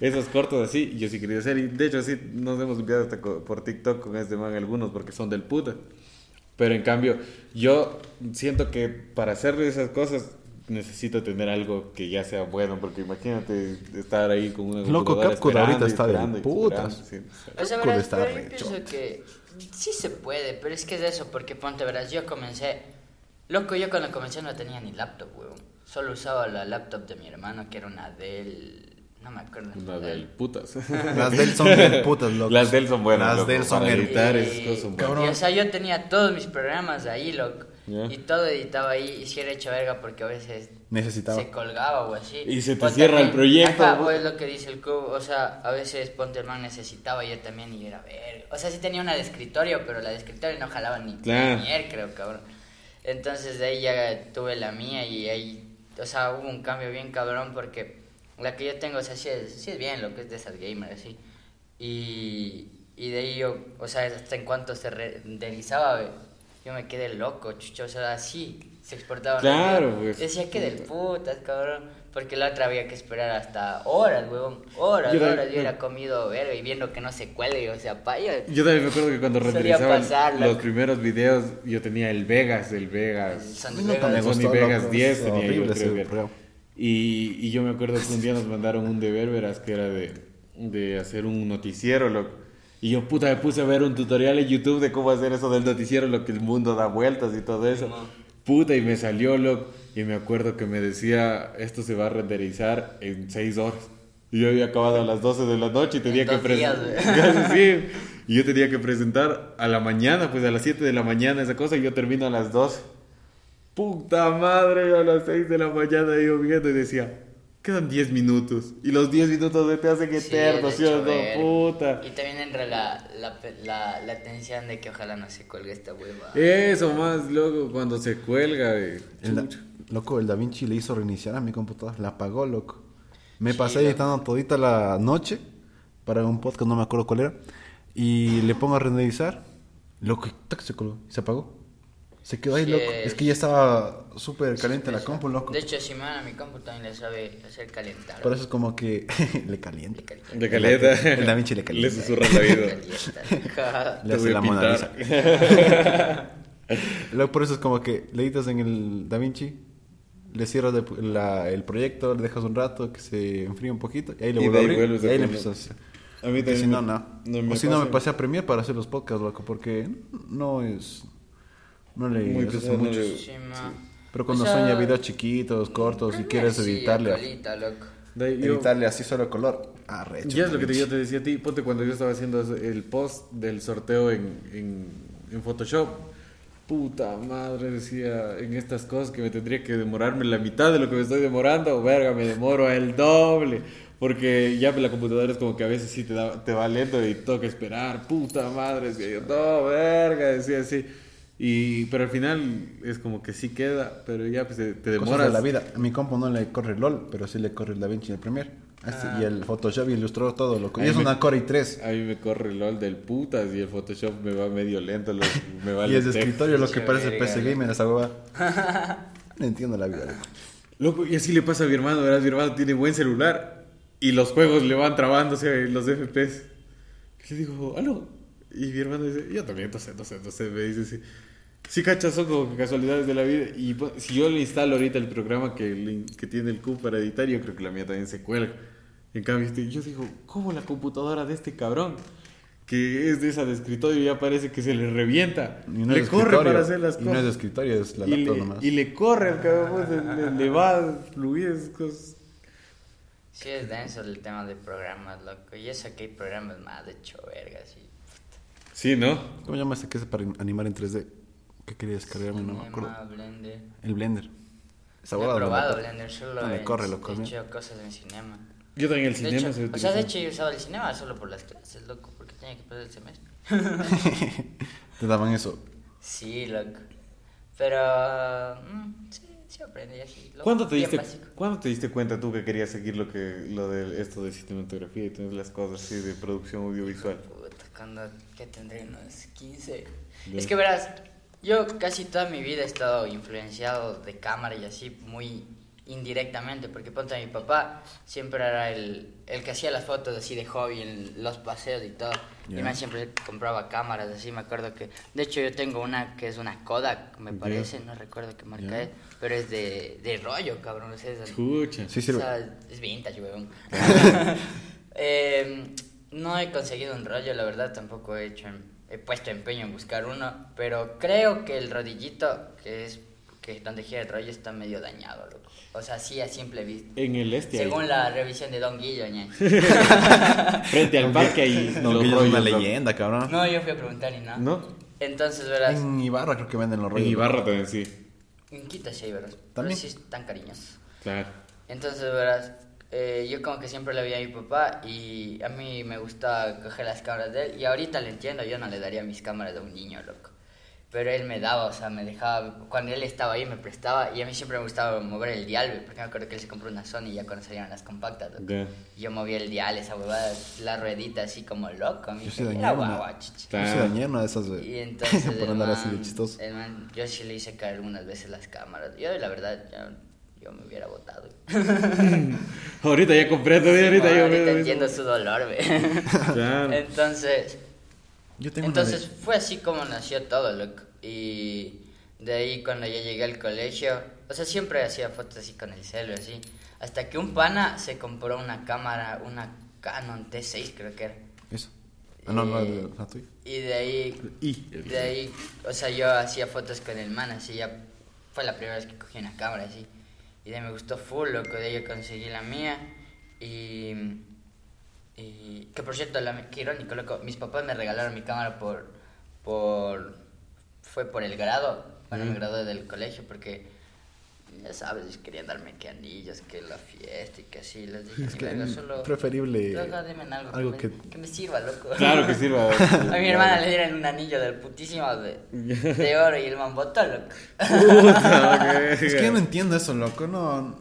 esos cortos así, yo sí quería hacer. Y de hecho, sí, nos hemos enviado hasta por TikTok con este man algunos porque son del puta. Pero en cambio, yo siento que para hacer esas cosas necesito tener algo que ya sea bueno. Porque imagínate estar ahí con una Loco, Capcom ahorita está de putas. sí, o sea. Verás, está pero yo pienso que sí se puede, pero es que es eso, porque ponte, verás, yo comencé, loco, yo cuando comencé no tenía ni laptop, weón. Solo usaba la laptop de mi hermano, que era una Dell, no me acuerdo. Una del putas. Las del son bien putas, loco. Las del son buenas. Las loco, del son editar Y-. Cabrón. y, o sea, yo tenía todos mis programas ahí, loco. Ya. Y todo editaba ahí, y si era hecho verga porque a veces Necesitaba. se colgaba o así. Y se te Ponte cierra el proyecto, o es lo que dice el cubo. O sea, a veces Ponte el man necesitaba yo también y era verga. O sea, sí tenía una de escritorio, pero la de escritorio no jalaba ni Claro. ni creo, cabrón. Entonces de ahí ya tuve la mía y ahí, o sea, hubo un cambio bien cabrón porque la que yo tengo, o sea, sí es, sí es bien lo que es de esas gamers, así. Y, y de ahí yo, o sea, hasta en cuanto se renderizaba, yo me quedé loco, chucho, o sea, así se exportaba. Claro, rápido. pues. Decía que del putas, cabrón. Porque la otra había que esperar hasta horas, huevón. Horas, Yo horas. Yo era comido verga y viendo que no se cuelgue, o sea, paya. Yo también me acuerdo que cuando renderizaban pasar, los primeros videos, yo tenía el Vegas, el El Vegas. Sony me Sony gustó, Vegas loco, 10 es tenía yo, creo. Y, y yo me acuerdo que un día nos mandaron un deber, verás, que era de, de hacer un noticiero, loco. Y yo, puta, me puse a ver un tutorial en YouTube de cómo hacer eso del noticiero, lo que el mundo da vueltas y todo eso. Puta, y me salió, loco. Y me acuerdo que me decía, esto se va a renderizar en 6 horas. Y yo había acabado a las 12 de la noche y tenía En que presentar. sí. Y yo tenía que presentar a la mañana, pues a las 7 de la mañana esa cosa, y yo termino a las 12. Puta madre, a las 6 de la mañana yo viendo y decía, quedan 10 minutos. Y los 10 minutos se te hacen Sí, eternos, de ¿sí no? Puta. Y también entra la, la, la, la tensión de que ojalá no se cuelgue esta hueva. Eso más, loco, cuando se cuelga, eh, El da- chucha. loco, el Da Vinci le hizo reiniciar a mi computadora. La apagó, loco. Me Sí, pasé editando todita la noche para un podcast, no me acuerdo cuál era. Y le pongo a renderizar. Loco, y tac, se colgó. Se apagó. Se quedó ahí, Sí, loco. es- que ya estaba súper caliente la compu, loco. De hecho, si me van a mi compu también le sabe hacer calentar. Por eso es como que le calienta. Le calienta. De caleta. El Da Vinci le calienta. Le susurra la vida. Calienta. Le hace la Mona. Lisa. Luego por eso es como que le editas en el Da Vinci, le cierras de- la- el proyecto, le dejas un rato que se enfríe un poquito y ahí le vuelves a ahí abrir vuelves y a ahí le empiezas a hacer. A mí también si no, no. o si no, me pasé a Premiere para hacer los podcasts, loco, porque no es... No le Muy pesado, no mucho. le- Sí. Pero cuando O sea, son ya videos chiquitos, cortos, y quieres sí, editarle, colita, loco. De ahí yo- editarle así solo el color, arrecho. Ya es lo que te- yo te decía a ti, ponte cuando yo estaba haciendo el post del sorteo en, en, en Photoshop. Puta madre, decía en estas cosas que me tendría que demorarme la mitad de lo que me estoy demorando, verga, me demoro el doble. Porque ya la computadora es como que a veces sí te, da, te va lento y toca esperar. Puta madre, decía yo, no, verga, decía así. Y, pero al final es como que sí queda, pero ya pues te, te Cosas demoras. de la vida. A mi compu no le corre LOL, pero sí le corre el DaVinci y el Premiere. Este- Y el Photoshop y Illustrator todo, loco. Y es me- una Core i3. A mí me corre el LOL del putas y el Photoshop me va medio lento, lo- me va Y es de escritorio lo que parece verga, PC. Gamer esa hueva. No entiendo la vida, loco. Loco, y así le pasa a mi hermano, verás, mi hermano tiene buen celular y los juegos le van trabándose los FPS. Y le digo, aló. Y mi hermano dice, yo también, no sé, no sé, no sé, me dice, sí. Sí, cachas, son como casualidades de la vida. Y pues, si yo le instalo ahorita el programa que, que tiene el Q para editar, yo creo que la mía también se cuelga. En cambio, este, yo digo, ¿cómo la computadora de este cabrón? Que es de esa de escritorio ya parece que se le revienta. Y no le es de corre escritorio, para hacer las Y no es de cosas. escritorio, es la y, laptop le, nomás. y le corre al cabrón, pues, le, le va fluidez, cosas. Sí, es denso el tema de programas, loco. Y eso que hay programas más de hecho verga, sí. Sí, ¿no? ¿Cómo llamas este que es para animar en 3D? ¿Qué quería descargarme? No me acuerdo. Blender. El Blender. No he probado. Blender, solo No me he corre, loco, he hecho cosas en cinema. Yo también el cinema hecho, se o sea, de hecho yo usaba el cinema solo por las clases, loco, porque tenía que pasar el semestre. Te daban eso. Sí, loco. Pero, mm, sí, sí aprendí así. loco, ¿Cuándo te, diste. ¿Cuándo te diste cuenta tú que querías seguir lo que lo de esto de cinematografía y todas las cosas así de producción audiovisual? Puta, cuando, ¿qué tendré? Unos 15. Ya. Es que verás, yo casi toda mi vida he estado influenciado de cámara y así muy indirectamente, porque ponte a mi papá siempre era el, el que hacía las fotos así de hobby en los paseos y todo. Y Ya. me siempre compraba cámaras así, me acuerdo que, de hecho yo tengo una que es una Kodak, me parece, no recuerdo qué marca Ya. es, pero es de, de rollo, cabrón, es- Escucha. Sí, o sea, es vintage, weón. Eh, no he conseguido un rollo, la verdad, tampoco he hecho, he puesto empeño en buscar uno, pero creo que el rodillito, que es que donde gira el rollo, está medio dañado, loco. O sea, sí a simple vista. En el este. ahí. Según la revisión de Don Guillo. Frente al parque ahí. Que ella es una leyenda, cabrón. No, yo fui a preguntar y nada. ¿No? Entonces, verás, En Ibarra creo que venden los En rollos. Ibarra también, sí. en Quito sí hay, verás. Pero ¿También? sí están cariñosos. Claro. Entonces, verás, eh, yo como que siempre le vi a mi papá y a mí me gusta coger las cámaras de él y ahorita le entiendo, yo no le daría mis cámaras a un niño, loco. Pero él me daba, o sea, me dejaba, cuando él estaba ahí me prestaba y a mí siempre me gustaba mover el dial, porque me acuerdo que él se compró una Sony ya cuando salieron las compactas, loco. Ya. Y Yo movía el dial, esa huevada, la ruedita así como loco, a mí Yo era dañé una. guagua, chichi. Yo sí Claro. dañé una de esas de... Y entonces por el andar así de man- chistoso. el man- yo sí le hice caer algunas veces las cámaras. Yo la verdad, yo, yo me hubiera botado. Ahorita ya comprendo, ahorita Sí, yo ahorita veo entiendo su dolor, ve. Claro. Entonces, Yo tengo entonces fue así como nació todo, loco. Y de ahí cuando ya llegué al colegio, o sea, siempre hacía fotos así con el celo, así. Hasta que un pana se compró una cámara, una Canon T6 creo que era. Eso. Ah, no, no, de la tuya. Y de ahí, Y. de ahí, o sea, yo hacía fotos con el man, así ya fue la primera vez que cogí una cámara, así. Y de me gustó full, loco, de yo conseguí la mía. Y, y que por cierto, la, qué irónico, loco, mis papás me regalaron mi cámara por, por, fue por el grado, cuando me Mm. gradué del colegio, porque, ya sabes, querían darme que anillos, que la fiesta y que así, les dije, Es "Ni que solo... preferible algo, algo que, que... me, que me sirva, loco. Claro que sirva. A mi hermana le dieron un anillo del putísimo de, de oro y el man botó, loco. Puta, ok. Es que yo no entiendo eso, loco. No...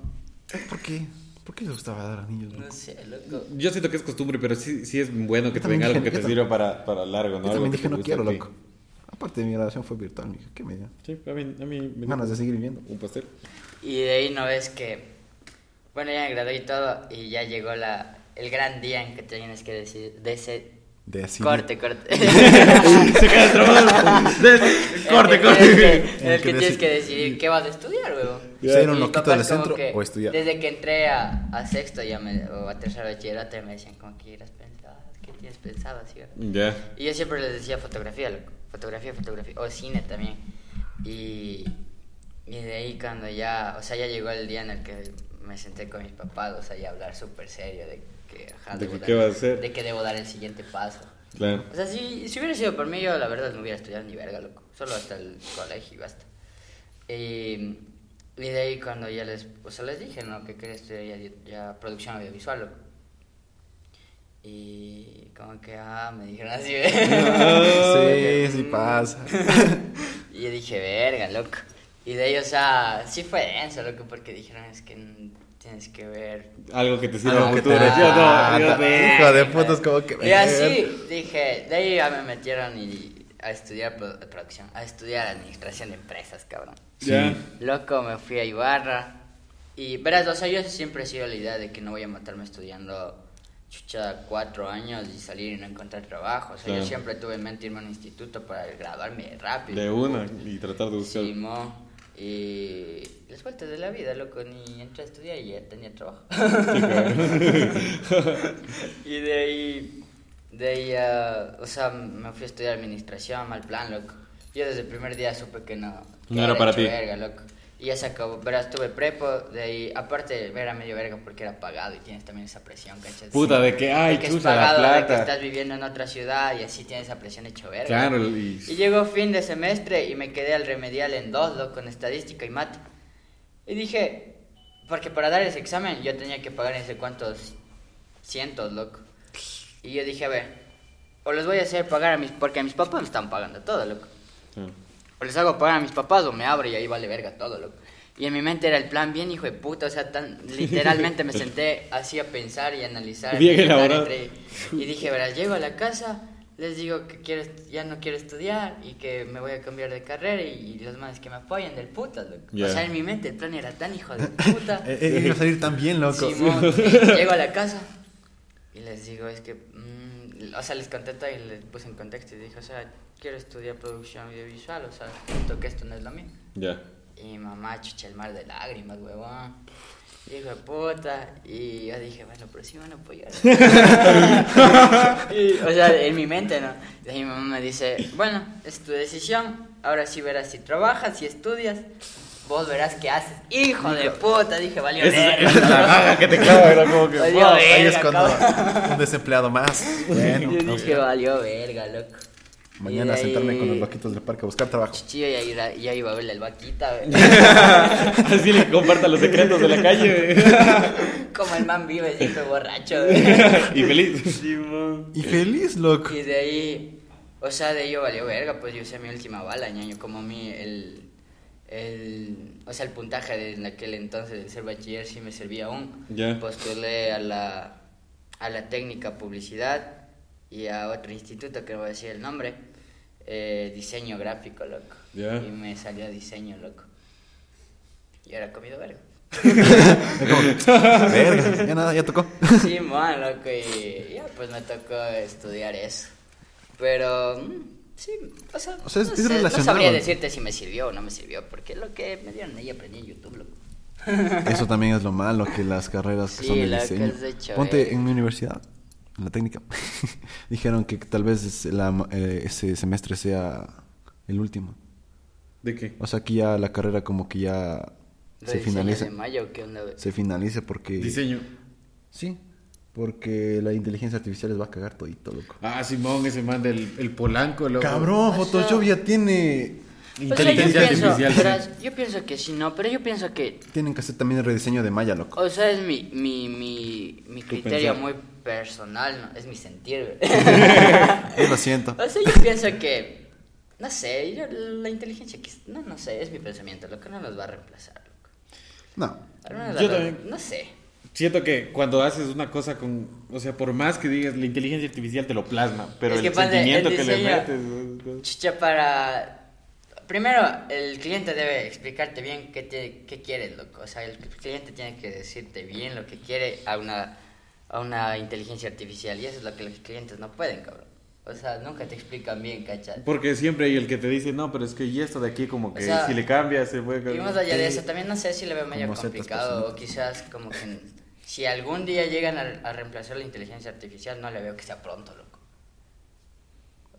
¿Por qué? ¿Por qué le gustaba dar anillos? No loco? sé, loco. Yo siento que es costumbre, pero sí, sí es bueno que Yo te den algo que te sirva para, para largo, ¿no? Yo Algo también que dije, no quiero, loco. Aparte de mi relación fue virtual, mija. ¿Qué me dio? Sí, a mí, a mí me Ganas de seguir viviendo. un pastel. Y de ahí no ves que. Bueno, ya me gradué y todo, y ya llegó la, el gran día en que tienes que decidir. De ese. De así. Corte, corte. Se queda trabado. Corte, En el que corte. tienes que- En el que que tienes que decidir qué vas a estudiar, weón. ¿Ser un loquito del centro o estudiar? Desde que entré a, a sexto ya me, o a tercero de bachillerato me decían, como que quieras pensado? ¿Qué tienes pensado? Así? Ya. Y yo siempre les decía fotografía, loco. Fotografía, fotografía. O cine también. Y, y de ahí cuando ya, o sea, ya llegó el día en el que me senté con mis papás, o sea, ya hablar súper serio de que, ajá, De debo que dar- qué vas a hacer. De que debo dar el siguiente paso. Claro. O sea, si, si hubiera sido por mí, yo la verdad no hubiera estudiado ni verga, loco. Solo hasta el colegio y basta. Y, y de ahí cuando ya les, o sea, les dije, ¿no? Que quería estudiar ya, ya producción audiovisual, loco. Y como que, ah, me dijeron así, ¿ve? Sí, sí pasa. y yo dije, verga, loco. Y de ahí, o sea, sí fue denso, loco, porque dijeron, es que tienes que ver Algo que te sirva a futuro. Yo no, yo ta- no. hijo de puta, es como que- Y así dije, de ahí ya me metieron y a estudiar pro- producción, a estudiar administración de empresas, cabrón. Ya. Loco, me fui a Ibarra. Y verás, o sea, yo siempre he sido la idea de que no voy a matarme estudiando chucha cuatro años y salir y no encontrar trabajo. O sea, Claro. yo siempre tuve en mente irme a un instituto para graduarme rápido. De una y tratar de buscar. Y las vueltas de la vida, loco, ni entré a estudiar y ya tenía trabajo. y de ahí, de ahí, ah, o sea, me fui a estudiar administración, mal plan, loco. Yo desde el primer día supe que no, que No era para hecho ti. verga, loco. Y ya se acabó, verás, tuve prepo, de ahí, aparte era medio verga porque era pagado y tienes también esa presión, ¿cachai? Puta, de que, ay, De que es la pagado, de que plata. estás viviendo en otra ciudad y así tienes esa presión hecho verga. Claro, y. Y llegó fin de semestre y me quedé al remedial en dos, loco, en estadística y mate. Y dije, porque para dar ese examen yo tenía que pagar no sé cuántos cientos, loco. Y yo dije, a ver, o les voy a hacer pagar a mis, porque a mis papás me están pagando todo, loco. Ah. O les hago pagar a mis papás o me abro y ahí vale verga todo, loco. Y en mi mente era el plan bien hijo de puta, o sea, tan literalmente me senté así a pensar y analizar. Bien elaborado. entre- y dije, verás, llego a la casa, les digo que quiero, ya no quiero estudiar y que me voy a cambiar de carrera y, los manes que me apoyan del puta, loco. O sea, en mi mente el plan era tan hijo de puta. Eh, eh, iba a salir tan bien, loco. Simón, y llego a la casa y les digo, es que, mm, o sea, les conté todo y les puse en contexto y dije, o sea, quiero estudiar producción audiovisual, o sea, siento que esto no es lo mío. Ya. Y mi mamá, chucha, el mar de lágrimas, huevón. Hijo de puta. Y yo dije, bueno, pero sí van a apoyar. Y, o sea, en mi mente, ¿no? Y mi mamá me dice, bueno, es tu decisión. Ahora sí verás si trabajas, si estudias. Vos verás qué haces. Hijo de puta, dije, valió Esa verga, es la gaga que te clava, era como que. Valió wow. Ahí es verga, cuando cabrón. un desempleado más. Bueno, Yo dije, valió verga, loco. Mañana de sentarme ahí- con los loquitos del parque a buscar trabajo. Chichillo ya, iba- ya iba a verle el vaquita, güey. Así le comparta los secretos de la calle. Como el man vive siempre borracho, güey. y feliz. Y feliz, loco. Y de ahí, o sea, de ahí yo valió verga, pues yo usé mi última bala, ñaño, como a mí el, el, o sea, el puntaje de en aquel entonces de ser bachiller sí me servía aún. Ya. Postulé a la, a la técnica publicidad y a otro instituto que no voy a decir el nombre, eh, diseño gráfico, loco. Ya. Y me salió diseño, loco. Y ahora he comido verga. Verga, ya nada, ya tocó. Sí, man, loco, y ya pues me tocó estudiar eso. Pero, mm, sí, o sea, O sea, es- no, es sé, no relacionado. sabría decirte si me sirvió o no me sirvió, porque lo que me dieron ahí aprendí en YouTube, loco. Eso también es lo malo, que las carreras que Sí, son de diseño. has hecho, Ponte eh. en mi universidad, en la técnica. Dijeron que tal vez es la- eh, ese semestre sea el último. ¿De qué? O sea, que ya la carrera como que ya ¿Lo se finaliza. de mayo qué onda? Se finalice porque... Diseño. Sí, porque la inteligencia artificial les va a cagar todito, loco. Ah, Simón, ese man del el Polanco, loco. Cabrón, O sea- Photoshop ya tiene... O sea, yo Inteligencia pienso, artificial. sí. verás, yo pienso que sí, no, pero yo pienso que, Tienen que hacer también el rediseño de Maya, loco. o sea, es mi, mi, mi, mi criterio muy personal, ¿no? es mi sentir, lo siento. O sea, yo pienso que, no sé, yo- la inteligencia, que- no, no sé, es mi pensamiento, lo que no nos va a reemplazar, loco. No. Yo también. No sé. Siento que cuando haces una cosa con, o sea, por más que digas, la inteligencia artificial te lo plasma, pero Es el que sentimiento el que le metes. Chicha, para... Primero, el cliente debe explicarte bien qué, te- qué quieres, loco. O sea, el cliente tiene que decirte bien lo que quiere a una, a una inteligencia artificial. Y eso es lo que los clientes no pueden, cabrón. O sea, nunca te explican bien, ¿cachai? Porque siempre hay el que te dice, no, pero es que y esto de aquí como O que sea, si le cambias se puede Y más allá de eso, también no sé si le veo medio complicado o quizás como que si algún día llegan a, a reemplazar la inteligencia artificial, no le veo que sea pronto, loco.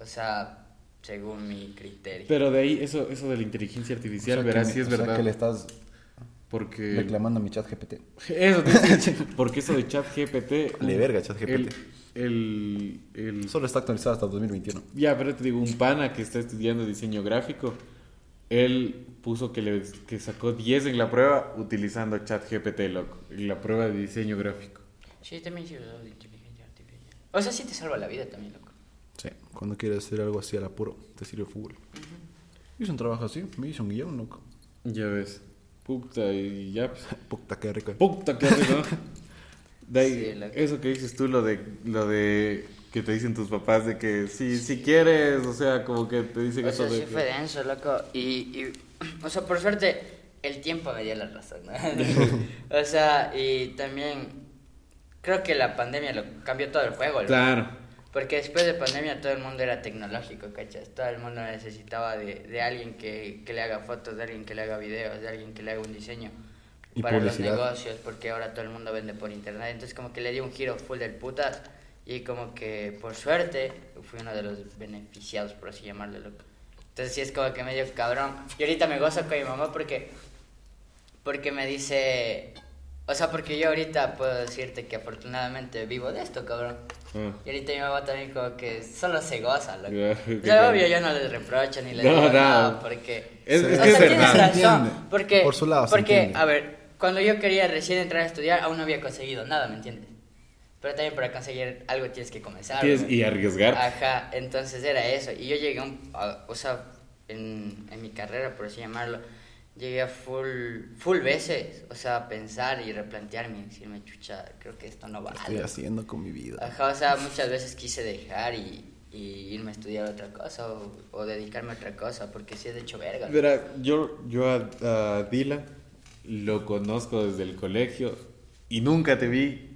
O sea, según mi criterio. Pero de ahí, eso, eso de la inteligencia artificial, O sea, verás que- si es o sea, verdad. que le estás Porque... reclamando a mi chat GPT. Eso, te dice, porque eso de chat GPT... Vale verga. El, el, el- Solo está actualizado hasta 2021. Ya, pero te digo, un pana que está estudiando diseño gráfico, él puso que, le, que sacó 10 en la prueba utilizando chat GPT, loco, en la prueba de diseño gráfico. Sí, también sirve la inteligencia artificial. O sea, sí te salva la vida también, loco. Sí, cuando quieres hacer algo así al apuro, te sirve fútbol. Hice un trabajo así, me hizo un guion, loco. Ya ves. Puta, y ya. pues, Puta, qué rico. Puta, qué rico. De ahí, Sí, eso que dices tú, lo de, lo de que te dicen tus papás, de que si, si quieres, o sea, como que te dicen O eso sea, de sí que- fue denso, loco. Y, y, o sea, por suerte, el tiempo me dio la razón, ¿no? o sea, y también creo que la pandemia lo cambió todo el juego. Claro. Porque después de pandemia todo el mundo era tecnológico, ¿cachas? Todo el mundo necesitaba de, de alguien que, que le haga fotos, de alguien que le haga videos, de alguien que le haga un diseño Y para los negocios, porque ahora todo el mundo vende por internet. Entonces como que le dio un giro full del putas y como que por suerte fui uno de los beneficiados, por así llamarlo, loco. Entonces sí es como que medio cabrón. Y ahorita me gozo con mi mamá porque, porque me dice... O sea, porque yo ahorita puedo decirte que afortunadamente vivo de esto, cabrón. Ah. Y ahorita mi mamá también como que solo se goza, loco. Ya, O qué sea, cabrón. obvio yo no les reprocho ni les No, digo no. nada porque... Es- es O que es sea, tienes verdad. Se razón, entiende. porque... Por su lado Porque, a ver, cuando yo quería recién entrar a estudiar aún no había conseguido nada, ¿me entiendes? pero también para conseguir algo tienes que comenzar. Tienes- y arriesgar. Ajá, entonces era eso. Y yo llegué, a un- a- o sea, en, en mi carrera, por así llamarlo, llegué a full, full veces, o sea, a pensar y replantearme, y decirme, chucha, creo que esto no va. ¿Qué estoy haciendo con mi vida? Ajá, o sea, muchas veces quise dejar y, y irme a estudiar otra cosa o, o dedicarme a otra cosa, porque sí es de hecho verga. Verá, yo, yo a, a Dylan lo conozco desde el colegio y nunca te vi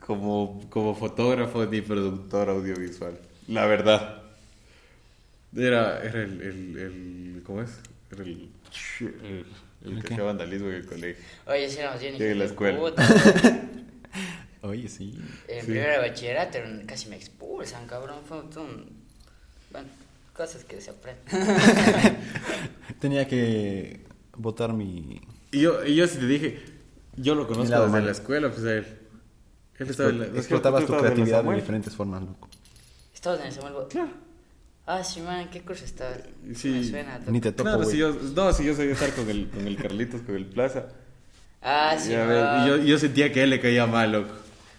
como, como fotógrafo ni productor audiovisual. La verdad. Era, era el, el, el- ¿Cómo es? Era el. El, el que hacía vandalismo en el colegio. Oye, sí, éramos bien Llegué a la escuela. puta. Oye, sí. En Sí. primero de bachillerato casi me expulsan, cabrón. Fue un... Bueno, cosas que se aprenden. Tenía que votar mi... Y yo, y yo sí te dije, yo lo conozco desde la escuela, pues a él. Él estaba en la. Explotabas ¿tú tu en creatividad de diferentes formas, loco. ¿Estabas en el Samuel Claro. Ah, sí, man, ¿qué curso estabas? Sí. Me suena. Ni te topo, Claro, si yo, no, si yo sabía estar con el, con el Carlitos, con el Plaza. Ah, sí, Y, a ver, yo, yo sentía que a él le caía mal, loco.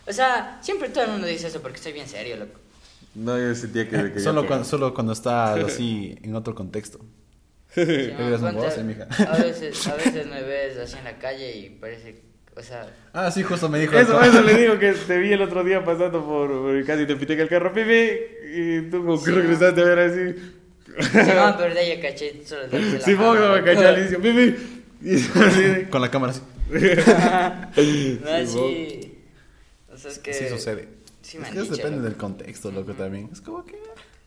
O sea, siempre todo el mundo dice eso porque estoy bien serio, loco. No, yo sentía que le caía Solo cuando, solo cuando estás así en otro contexto. Sí, man, boss, ponte- eh, mija. A veces, a veces me ves así en la calle y parece, o sea, Ah, sí, justo me dijo. Eso, eso le digo que te vi el otro día pasando por, por- casi te pité en el carro, pipi, y tú como que Sí, regresaste a ver así. sí, man, pero de ahí yo caché solo la no me cachó al inicio, pipi. Y así Con la cámara así. No, sí. O sea, es que... Sí sucede. Sí, me es han que eso depende loco. del contexto, loco, también. Es como que...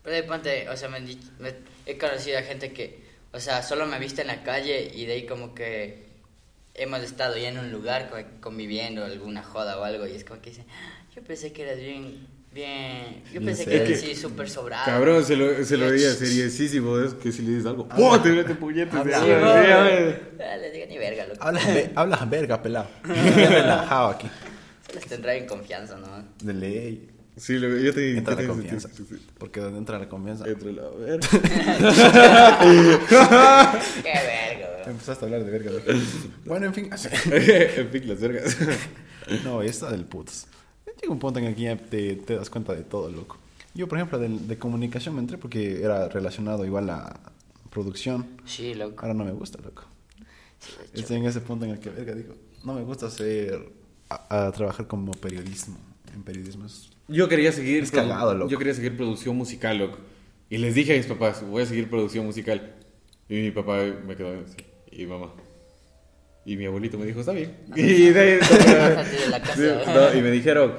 Pero de ponte, o sea, me han dicho, me- he conocido a gente que, o sea, solo me ha visto en la calle y de ahí como que hemos estado ya en un lugar co- conviviendo, alguna joda o algo, y es como que dicen, "Ah, yo pensé que eras bien, bien, yo pensé que eras Es que- así súper sobrado. Cabrón, se lo, se lo "Ch- seriosísimo, es que si le dices algo, ¡pum! Te mete puñetes. Habla. Ah, les digo ni verga, loco. Hablas, hablas verga, pelado. Bien relajado aquí. Se les tendrá en confianza, ¿no? De ley. Sí, lo- yo te Entra yo la te- confianza. sí. Porque donde entra la confianza. Entra la verga. Qué verga, weón. Empezaste a hablar de verga. loco. Bueno, en fin. en fin, las vergas. No, esta del putas. Llega un punto en el que ya te, te das cuenta de todo, loco. Yo, por ejemplo, de, de comunicación me entré porque era relacionado igual a producción. Sí, loco. Ahora no me gusta, loco. Sí. Estoy en ese punto en el que, verga, digo, no me gusta hacer, a, a trabajar como periodismo. En periodismo es... Yo quería seguir. Es cagado, loco. Yo quería seguir producción musical, loco. Y les dije a mis papás, voy a seguir producción musical. Y mi papá me quedó así. Y mamá. Y mi abuelito me dijo, está bien. Y, de no, me dijeron,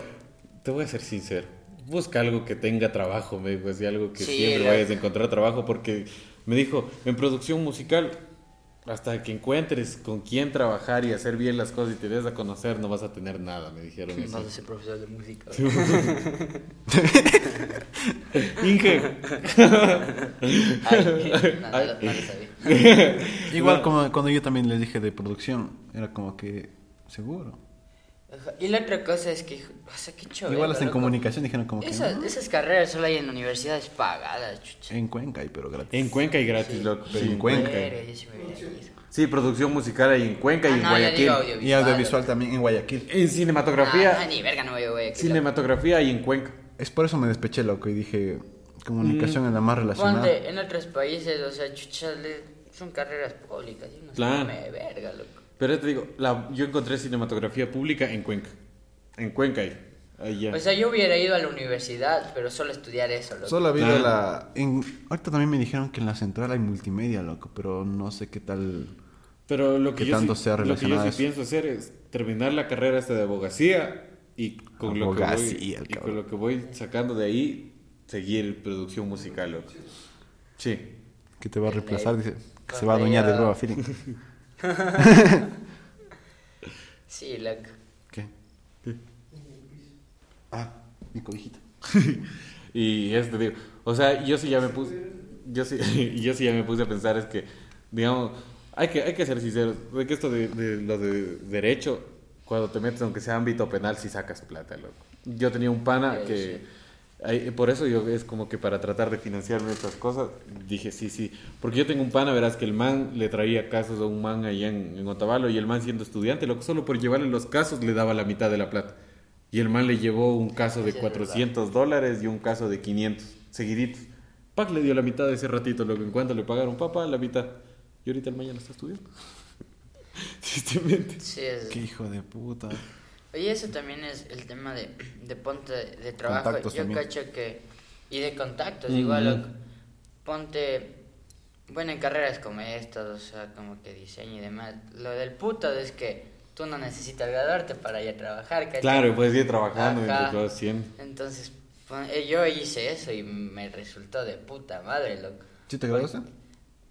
te voy a ser sincero. Busca algo que tenga trabajo, me dijo, así algo que Sí, siempre loco. vayas a encontrar trabajo, porque me dijo, en producción musical, hasta que encuentres con quién trabajar y hacer bien las cosas y te des a conocer, no vas a tener nada, me dijeron. así. No soy profesor de música. Inge. Igual como cuando yo también les dije de producción, era como que, seguro. Ajá, Y la otra cosa es que, o sea, qué chévere. Igual hasta en loco. comunicación dijeron como que... Esas, "No, esas carreras solo hay en universidades pagadas, chucha. En Cuenca hay, pero gratis. En Cuenca y gratis, loco. pero sí, en Cuenca. Sí. Sí, producción musical ahí en Cuenca y Ah, en no, Guayaquil. audiovisual. Y audiovisual también en Guayaquil. En cinematografía, Ah, ni verga, no voy a Guayaquil. cinematografía y en Cuenca. Es por eso me despeché, loco, y dije, comunicación es la más relacionada. Ponte, en otros países, o sea, chucha, son carreras públicas. Y no Claro. me verga, loco. Pero te digo, la, yo encontré cinematografía pública en Cuenca. En Cuenca ahí. Ya. O sea, yo hubiera ido a la universidad, pero solo estudiar eso, loco. Solo ha habido Ah. la... En... Ahorita también me dijeron que en la central hay multimedia, loco, pero no sé qué tal... Pero lo que, yo, tanto sí, sea lo que yo sí pienso hacer es terminar la carrera esta de abogacía y con, lo que, voy, y con lo que voy sacando de ahí, seguir producción musical, loco. Sí. Que te va a reemplazar, de- dice. Que se va a adueñar de Groba Feeling. Sí, loco. ¿Qué? Ah, mi cobijita. Y eso te digo, o sea, yo sí ya me puse, yo sí, yo sí ya me puse a pensar es que, digamos, hay que, hay que ser sinceros, de que esto de, de lo de derecho, cuando te metes, aunque sea ámbito penal, sí sacas plata, loco. Yo tenía un pana Sí, que, por eso yo es como que para tratar de financiarme estas cosas, dije sí, sí, porque yo tengo un pana, verás que el man le traía casos a un man allá en, en Otavalo y el man siendo estudiante, loco, solo por llevarle los casos le daba la mitad de la plata. Y el man le llevó un caso de Sí, es 400 dólares y un caso de 500, seguiditos. Pac le dio la mitad de ese ratito, lo que en cuanto le pagaron, papá, la mitad. Y ahorita el mañana está estudiando. Tristemente. Sí, es... Qué hijo de puta. Oye, eso también es el tema de, de ponte de trabajo. Contactos Yo también. cacho que... Y de contactos, Ujú. igual. loco. Ponte... Bueno, en carreras como estas, o sea, como que diseño y demás. Lo del puto es que tú no necesitas graduarte para ir a trabajar, ¿cachai? Claro, puedes ir trabajando mientras vas haciendo. Entonces, eh, yo hice eso y me resultó de puta madre, loco. ¿Sí te graduaste?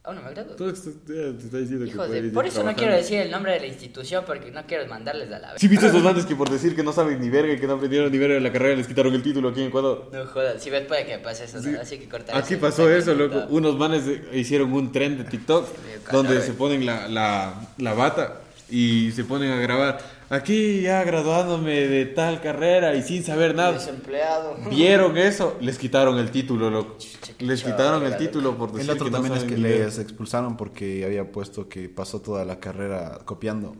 Aún no me gradué. Todo esto te te está diciendo que Hijos de... Por eso no quiero decir el nombre de la institución porque no quiero mandarles a la vez. ¿Sí viste esos bandes que por decir que no saben ni verga y que no aprendieron ni verga en la carrera les quitaron el título aquí en Ecuador? No jodas, si ves puede que pase eso, ¿no? así que cortar Aquí pasó eso, loco. Unos manes eh, hicieron un tren de TikTok donde se ponen la, la, la bata y se ponen a grabar. Aquí ya graduándome de tal carrera y sin saber nada. Desempleado. Vieron eso, les quitaron el título, loco. Les quitaron el título por decir El otro que no también es saben que verga. les expulsaron porque había puesto que pasó toda la carrera copiando.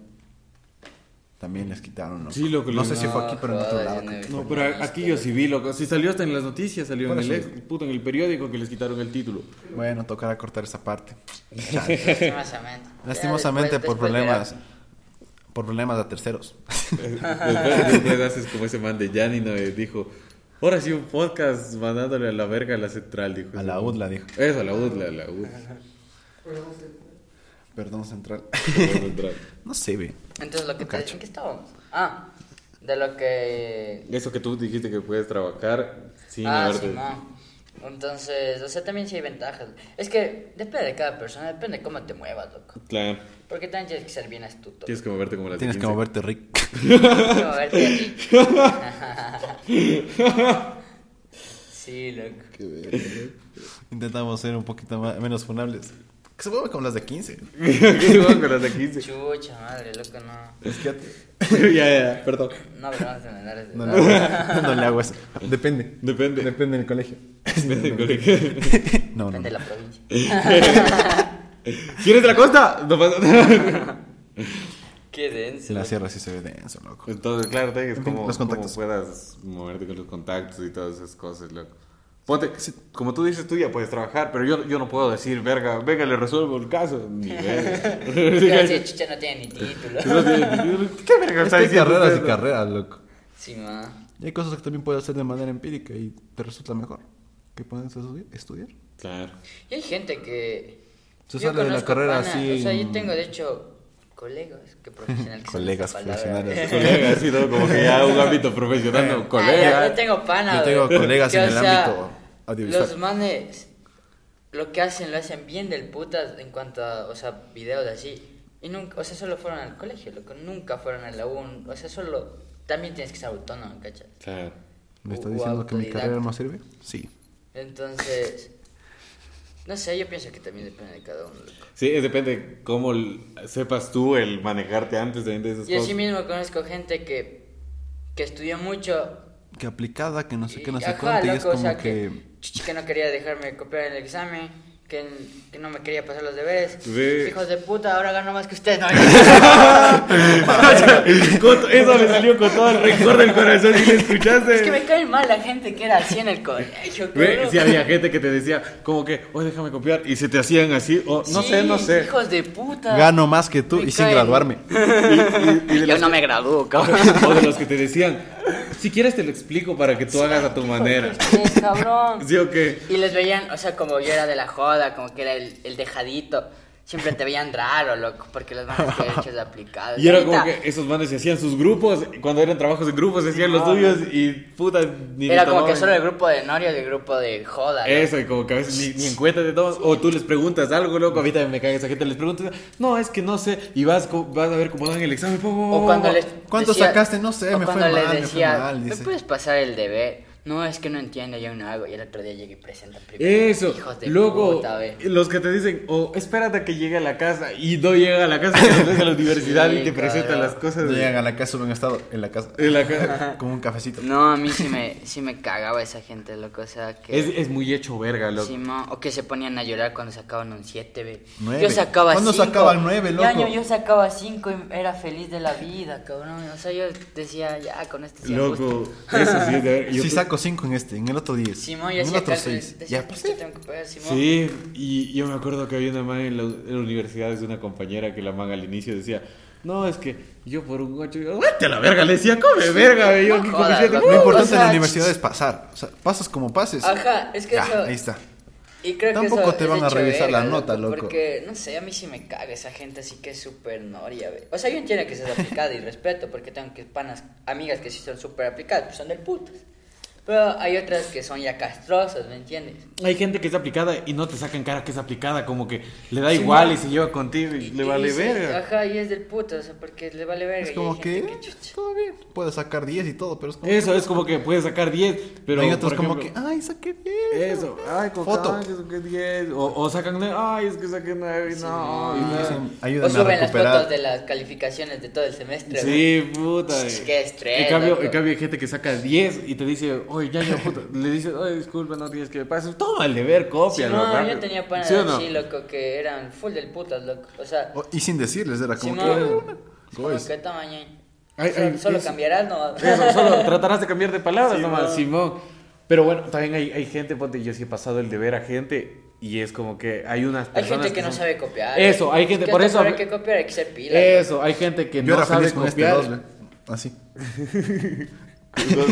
También les quitaron, ¿no? Sí, loco, No les- sé si fue aquí, No, pero en otro lado. no No, pero aquí yo sí vi, loco. Si salió hasta en las noticias, salió en el, ex- puto, en el periódico que les quitaron el título. Bueno, tocará cortar esa parte. Lastimosamente. Lastimosamente por después- problemas por problemas de terceros. Después, después haces como ese man de Janino eh, dijo, ahora sí un podcast mandándole a la verga a la central, dijo. A la UDLA dijo. Eso, a la UDLA, a la UDLA. Perdón, central. La central. No sé, ve. Entonces, lo que No te. ¿en qué estábamos? Ah, de lo que... Eso que tú dijiste que puedes trabajar sin ah, haberte... sí, no. Entonces, o sea, también sí hay ventajas. Es que depende de cada persona, depende de cómo te muevas, loco. Claro, Porque también tienes que ser bien astuto. tienes que moverte como las de Tienes que 15. moverte, Rick. Tienes que moverte sí, loco. Intentamos ser un poquito más- menos funables. Que se mueve como las de 15. ¿Qué se mueve con las de 15? Chucha, madre, loco, no. Es que ya, ya, perdón. No hablamos de menores de no, edad. no, no le hago eso. Depende. Depende. Depende del colegio. Depende del colegio. No, no. Depende de no. la provincia. ¿Quién es de la costa? No pasa nada. Qué denso. La sierra sí se ve denso, loco. Entonces, claro, te es como, Los contactos. como puedas moverte con los contactos y todas esas cosas, loco. Ponte, como tú dices, tú ya puedes trabajar, pero yo, yo no puedo decir, verga, venga, le resuelvo el caso. Ni verga. Sí, chucha no tiene ni título. No tiene- ¿Qué verga Es está hay diciendo carreras y carreras, loco. Sí, ma. Y hay cosas que también puedes hacer de manera empírica y te resulta mejor. Que puedes estu- estudiar. Claro. Y hay gente que. Se yo sale de la carrera pana, así O sea, yo en- tengo de hecho colegas que profesional. que Colegas profesionales. güey. Colega, así, ¿no? Como que ya un ámbito profesional, no, Ah, ya, colega. yo tengo pana. Yo tengo colegas que, en el sea, ámbito audiovisual. Los manes. Lo que hacen lo hacen bien del putas en cuanto a, o sea, videos así. Y nunca, o sea, solo fueron al colegio, loco. Nunca fueron a la U. O sea, solo. También tienes que ser autónomo, ¿cachai? Claro. ¿Me está O- o diciendo que mi carrera no sirve? Sí. Entonces. No sé, yo pienso que también depende de cada uno, loco. Sí, es depende cómo l- sepas tú el manejarte antes de de esas Y cosas. así mismo conozco gente que, que estudió mucho. Que aplicada, que no sé qué, no sé cuánto. Y es loco, o como sea, que... que, que no quería dejarme copiar el examen, que, que no me quería pasar los deberes. Sí. Hijos de puta, ahora gano más que ustedes. No, Eso le salió con todo el rencor del corazón y le escuchaste. es que me cae mal la gente que era así en el colegio. Ve. Si había gente que te decía, como que, oye, déjame copiar, y se te hacían así, o no sé, no sé. Hijos de puta. Gano más que tú Me y sin graduarme. Y, y Yo los no que- me gradúo, cabrón. o de los que te decían, si quieres te lo explico para que tú hagas a tu manera. Sí, cabrón. ¿Sí o qué? Y les veían, o sea, como yo era de la joda, como que era el, el dejadito. Siempre te veían raro, loco, porque los manes que hechos aplicados. Y era como que esos manes se hacían sus grupos, cuando eran trabajos en grupos se hacían los tuyos y puta, ni Era como que solo el grupo de Norio y el grupo de joda. Eso, y como que a veces ni, ni en cuenta de todos, o tú les preguntas algo, loco, a mí también me caga esa gente, les preguntas, no, es que no sé, y vas, vas a ver cómo dan el examen, po, po, po, O cuando les ¿Cuánto decía- sacaste? No sé, me fue mal, me fue decía, mal", ¿me dice. puedes pasar el deber? No, es que no entiendo, yo no hago. Y el otro día llegué y presentan primero. Eso, Hijos de luego puta, ve. los que te dicen, o espérate a que llegue a la casa y no llega a la casa, y te a la universidad Sí, y te presentan claro. las cosas No de- llegan a la casa, suben estado en la casa. en la casa. Con un cafecito. No, a mí sí me, sí me cagaba esa gente, loco. O sea, que. Es, es muy hecho verga, loco. Simón, o que se ponían a llorar cuando sacaban un 7, ve. Nueve. Yo sacaba ¿Cuándo 5. sacaban nueve, loco? yo sacaba 5 y era feliz de la vida, cabrón. O sea, yo decía, ya, con este sí. Loco, eso sí ver. Yo Si saco 5 en este, en el otro 10. Simón, yo en el otro cálculos, 6. decía, Ya, pues, yo tengo que pagar, Simón. Sí, y yo me acuerdo que había una man en la, en la universidad de una compañera que la man al inicio decía, no, es que yo por un 8, yo, vete a la verga, le decía, come verga, ve, yo No aquí jodas. Lo importante o sea, en la universidad es pasar. O sea, pasas como pases. Ajá, es que Ya, eso- Ahí está. Y creo Tampoco que eso te van a revisar la verga, nota, loco. Porque, no sé, a mí sí me caga esa gente así que es súper noria, ve. O sea, yo entiendo que seas aplicada y respeto, porque tengo que panas, amigas que sí son súper aplicadas, pues son del putas. Pero hay otras que son ya castrosas, ¿me entiendes? Hay gente que es aplicada y no te sacan cara que es aplicada, como que le da Sí, igual no. y se lleva contigo y, le Y vale dice, verga. Ajá, y es del puto, o sea, porque le vale verga. Es y como que, chucha. todo bien. Puedes sacar 10 y todo, pero es como. Eso es como que puedes sacar 10, pero hay otros por como que, ay, saqué 10. Eso, ay, con Foto. ay, que saqué 10. O, o sacan, ay, es que saqué 9 y no. y Y dicen, O ayúdame a suben las fotos de las calificaciones de todo el semestre. Sí, puta. Ch, eh. qué estrés, En cambio, en cambio hay gente que saca 10 y te dice, oye, ya, ya, puta. Le dice, oye, disculpa, no tienes que pasar. Toma el deber, Sí, copia. no, yo tenía panas ¿Sí no? así, loco, que eran full del putas, loco. O sea, O- y sin decirles, era como Sí, que. no. Como que tamaño. Ay, solo ay, solo eso. cambiarás, ¿no? Eso, solo tratarás de cambiar de palabras Simón. nomás, Simón. Pero bueno, también hay, hay gente, ponte, yo sí he pasado el deber a gente y es como que hay unas Hay personas gente que no son- sabe copiar. Eso, hay Es gente, que por eso... Hay que copiar, hay que ser pila. Eso, hay gente que Yo no era sabe feliz con este copiar. 2, ¿ve? Así. No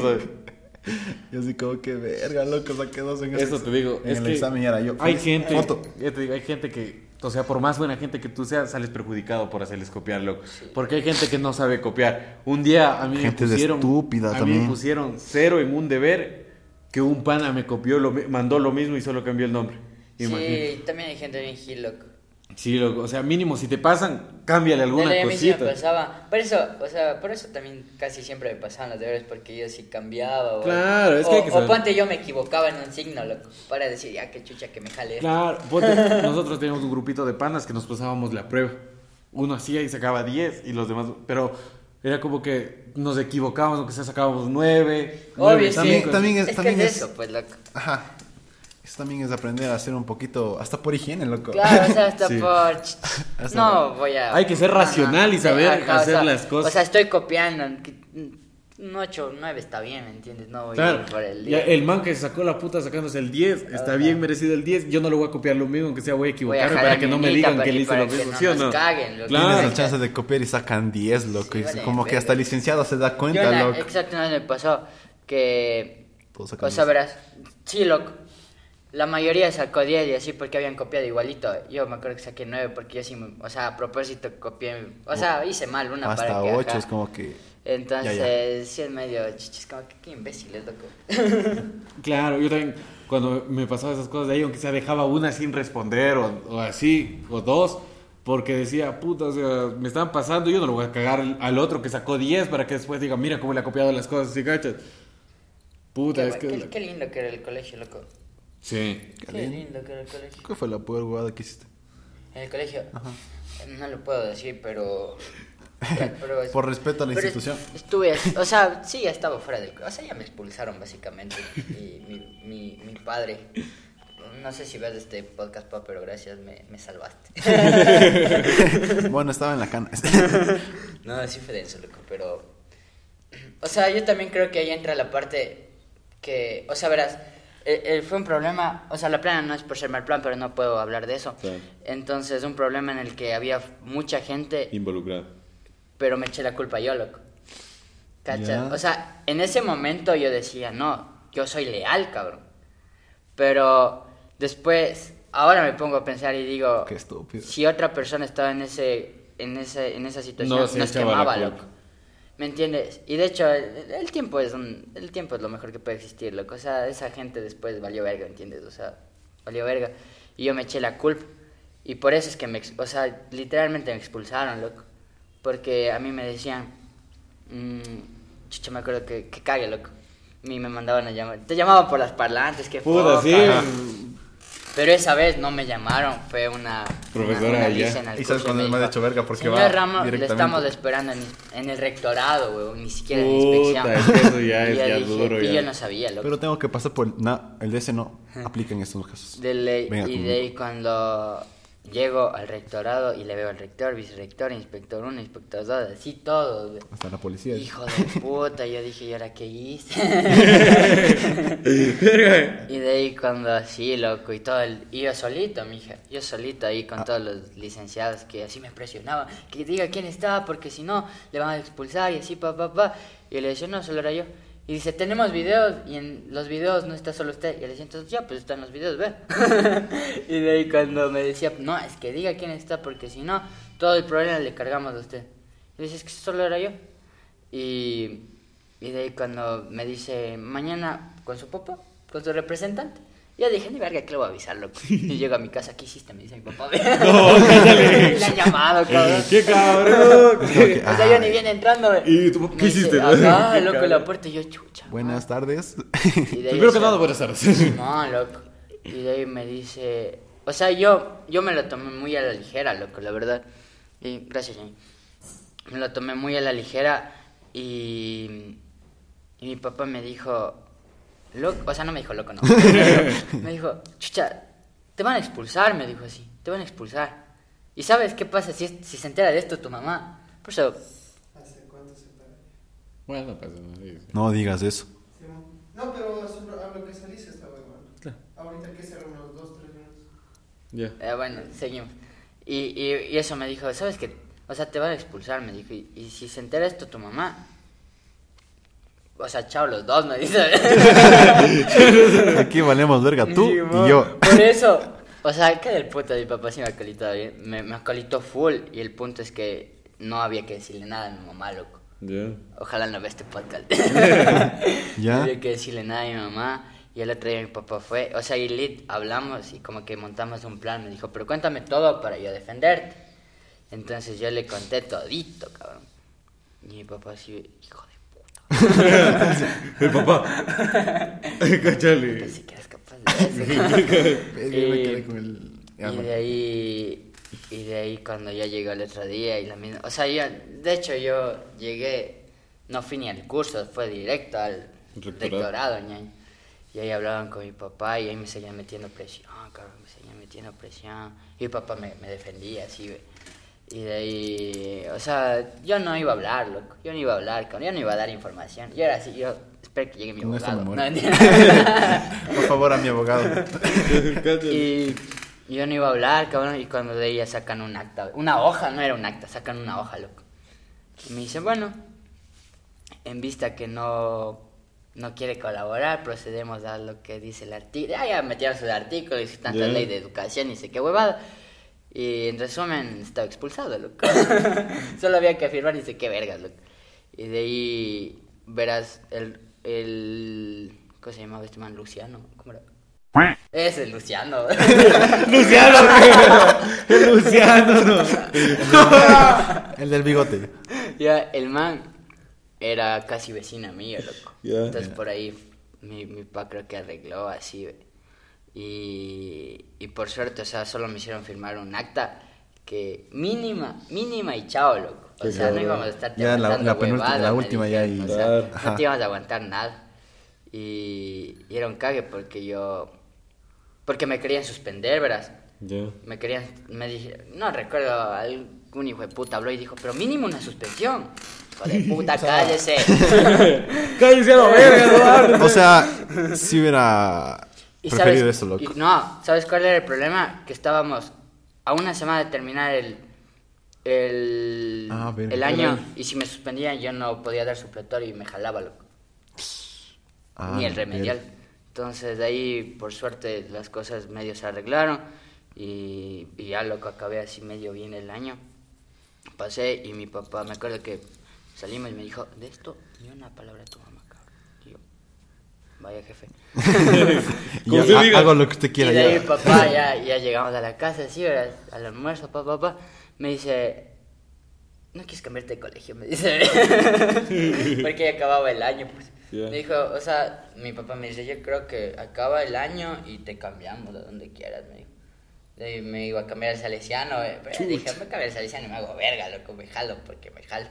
sabe. Y así como que verga, loco, saqué 2 en Eso te digo. En es el que examen ya era yo. Hay gente, Foto. ya te digo, hay gente que, o sea, por más buena gente que tú seas, sales perjudicado por hacerles copiar, loco. Porque hay gente que no sabe copiar. Un día a mí Gente me pusieron, estúpida a mí también. me pusieron cero en un deber que un pana me copió, lo, mandó lo mismo y solo cambió el nombre. Imagínate. Sí, también hay gente bien gil, loco. Sí, loco. O sea, mínimo si te pasan, cámbiale alguna Dale, a mí sí me cosita. pasaba. Por eso, o sea, por eso también casi siempre me pasaban los deberes porque yo sí cambiaba. O, Claro, es que o, hay que o saber. ponte yo me equivocaba en un signo, loco. Para decir, ya que chucha que me jale. Claro, ponte, nosotros teníamos un grupito de panas que nos pasábamos la prueba. Uno hacía y sacaba 10 y los demás, pero era como que nos equivocábamos, aunque sea sacábamos 9. Obvio, sí. También- también es- es también que es es- eso, pues, loco. Ajá. Eso también es aprender a hacer un poquito, hasta por higiene, loco. Claro, o sea, hasta Sí. por... Hasta No, voy a... Hay que ser racional y saber hacer las cosas. O sea, estoy copiando. que- Un 8, 9 está bien, ¿me entiendes? No voy a Claro, ir por el ya 10. el man que sacó la puta sacándose el 10, está Ajá. bien merecido el 10. Yo no lo voy a copiar lo mismo, aunque sea voy a Voy a equivocarme para que no me digan que le hice lo que mismo, no ¿sí o no? caguen, loco. Tienes Claro. la chance de copiar y sacan 10, loco. Sí, y vale, como que hasta el licenciado se da Yo cuenta, una- loco. Exacto, una vez me pasó que... O sea, 10. verás, sí, loco. La mayoría sacó 10 y así porque habían copiado igualito. Yo me acuerdo que saqué 9 porque yo sí, me- o sea, a propósito copié, o sea, hice mal una Hasta para que... 8 ajá. es como que. Entonces, Ya, sí es medio chichis, como que qué imbéciles, loco. Claro, yo también, cuando me pasaba esas cosas de ahí, aunque sea dejaba una sin responder o, o así, o dos, porque decía, puta, o sea, me estaban pasando, yo no lo voy a cagar al- al otro que sacó 10 para que después diga, mira cómo le ha copiado las cosas, ¿sí cachas? Puta, Qué, es que... qué- qué lindo que era el colegio, loco. Sí. Qué, lindo. que era el colegio. ¿Qué fue la peor huevada que hiciste? En el colegio, no lo puedo decir, pero... pero es- Por respeto a la pero institución. es- Estuve, o sea, sí, ya estaba fuera del... O sea, ya me expulsaron básicamente. Y mi, mi, mi padre... No sé si ves este podcast, pa, pero gracias, me, me salvaste. bueno, estaba en la cana. No, sí fue denso, loco, pero... O sea, yo también creo que ahí entra la parte que... O sea, verás, eh, eh, fue un problema... O sea, la plana no es por ser mal plan, pero no puedo hablar de eso. Entonces, un problema en el que había mucha gente, Involucrado. pero me eché la culpa yo, loco. ¿Cachas? O sea, en ese momento yo decía, no, yo soy leal, cabrón. Pero después, ahora me pongo a pensar y digo... Qué estúpido. Si otra persona estaba en ese, en ese, en esa situación, No nos quemaba, loco. ¿Me entiendes? Y de hecho, el, el tiempo es un, el tiempo es lo mejor que puede existir, loco. O sea, esa gente después valió verga, ¿entiendes? O sea, valió verga. Y yo me eché la culpa. Y por eso es que me, o sea, literalmente me expulsaron, loco. Porque a mí me decían, mm, chucha, me acuerdo que, que cague, loco. Y me mandaban a llamar. Te llamaban por las parlantes, que Puta, sí. Pero esa vez no me llamaron, fue una Profesora allá. ¿Y sabes cuándo me ha dijo, hecho verga? Porque Señor va Ramos, le directamente. estamos esperando en, en el rectorado, weón, ni siquiera en inspección. eso ya Y es yo ya dije, duro, Y ya. yo no sabía, loco. Pero tengo que pasar por... el- No, el DS no aplica en estos casos. De ley, Venga y de ahí cuando llego al rectorado y le veo al rector, vicerrector, inspector 1, inspector 2, así todos. güey. Hasta la policía. Hijo de puta, yo dije, ¿y ahora qué hice? y de ahí cuando así, loco, y todo el... Y yo solito, mija, yo solito ahí Ah. con todos los licenciados que así me presionaban, que diga quién está, porque si no, le van a expulsar y así, pa, pa, pa. Y le decía, no, solo era yo. Y dice, tenemos videos y en los videos no está solo usted. Y le decía, entonces ya, pues están los videos, ve. y de ahí cuando me decía, no, es que diga quién está, porque si no, todo el problema le cargamos a usted. Y le decía, es que solo era yo. Y, y de ahí cuando me dice, mañana con su papá, con su representante. Yo dije, ni verga, que le voy a avisar, loco. Y llego a mi casa, ¿qué hiciste? Me dice mi papá. le han llamado, cabrón. ¡Qué cabrón! O sea, yo ah, ni viene entrando. güey. ¿Y tú, qué dice, hiciste? Qué loco, la puerta y yo, chucha. Buenas tardes. De ahí, Primero que nada, buenas tardes. No, loco. Y de ahí me dice. O sea, yo, yo me lo tomé muy a la ligera, loco, la verdad. Y gracias, Jenny. Me lo tomé muy a la ligera y. Y mi papá me dijo. Loco, o sea, no me dijo loco, no. me dijo, chucha, te van a expulsar, me dijo así. Te van a expulsar. ¿Y sabes qué pasa si, si se entera de esto tu mamá? Por eso, ¿Hace cuánto se? Bueno, no pasa nada. sí, sí. No digas eso. No, pero a lo que salís estaba igual. Claro. Ahorita que serán unos 2, 3 minutos. Ya. Eh, bueno, seguimos. Y, y, y eso me dijo, ¿sabes qué? O sea, te van a expulsar, me dijo. Y, y si se entera esto tu mamá... O sea, chao los dos, me dice. Aquí valemos verga tú Sí, y yo. Por eso, o sea, que del puto de mi papá sí me acolitó bien. Me, me acolitó full. Y el punto es que no había que decirle nada a mi mamá, loco. Ya. Ojalá no vea este podcast. ¿Ya? No había que decirle nada a mi mamá. Y el otro día mi papá fue. O sea, y lit, hablamos y como que montamos un plan. Me dijo, pero cuéntame todo para yo defenderte. Entonces yo le conté todito, cabrón. Y mi papá así, hijo de. El papá. Cáchale. Pensé que eras capaz de eso. Me Y- quedé con el... Ya, y de ahí y de ahí cuando ya llegó el otro día y la misma o sea yo de hecho yo llegué no fui ni al curso fue directo al Rectorado. rectorado, ñaño. y ahí hablaban con mi papá y ahí me seguían metiendo presión cabrón me seguían metiendo presión y mi papá me, me defendía así ve. Y de ahí o sea yo no iba a hablar loco yo no iba a hablar cabrón, yo no iba a dar información yo era así yo espero que llegue mi abogado. No. Por favor, a mi abogado. Y yo no iba a hablar, cabrón, y cuando de ella sacan un acta, una hoja, no era un acta, sacan una hoja, loco. Y me dice, bueno, en vista que no, no quiere colaborar, procedemos a lo que dice el artículo. Ah, ya metieron sus artículos y tanta Ya. ley de educación y sé qué huevada. Y en resumen, estaba expulsado, loco. Solo había que firmar y sé qué vergas, loco. Y de ahí verás el, el... ¿Cómo se llamaba este man? Luciano. ¿Cómo era? Ese es Luciano. Luciano. Luciano. El del bigote. ya, el man era casi vecino mío, loco. Ya. Entonces por ahí mi, mi papá creo que arregló así, ve. Y, y por suerte, o sea, solo me hicieron firmar un acta que mínima, mínima y chao, loco. O Qué sea, no íbamos a estar Ya la- la penúltima- la última ya y- O sea. Ajá. no te íbamos a aguantar nada. Y, y era un cague porque yo... Porque me querían suspender, verás. Ya. Me querían, me dije, no recuerdo, algún hijo de puta habló y dijo, pero mínimo una suspensión. Hijo de puta, cállese. Cállese a la verga, Eduardo. O sea, si hubiera Y preferido sabes- eso, loco. y- no, ¿sabes cuál era el problema? Que estábamos a una semana de terminar el, el, Ah, el año y si me suspendían yo no podía dar supletorio y me jalaba, loco. Ah, ni el remedial. Entonces de ahí, por suerte, las cosas medio se arreglaron y, y ya loco, acabé así medio bien el año. Pasé y mi papá, me acuerdo que salimos y me dijo, de esto ni una palabra a tu mamá, cabrón. Y yo, vaya jefe. Como ha- diga. Hago lo que usted y quiera de ahí ya. papá, ya, ya llegamos a la casa, así, ¿verdad? al almuerzo, papá, papá, me dice, ¿no quieres cambiarte de colegio? Me dice, porque ya acababa el año, pues. Ya. Me dijo, o sea, mi papá me dice, yo creo que acaba el año y te cambiamos a donde quieras, me dijo. De ahí me iba a cambiar al salesiano, eh, pero dije, me cambiar al salesiano y me hago verga, loco, me jalo porque me jalo.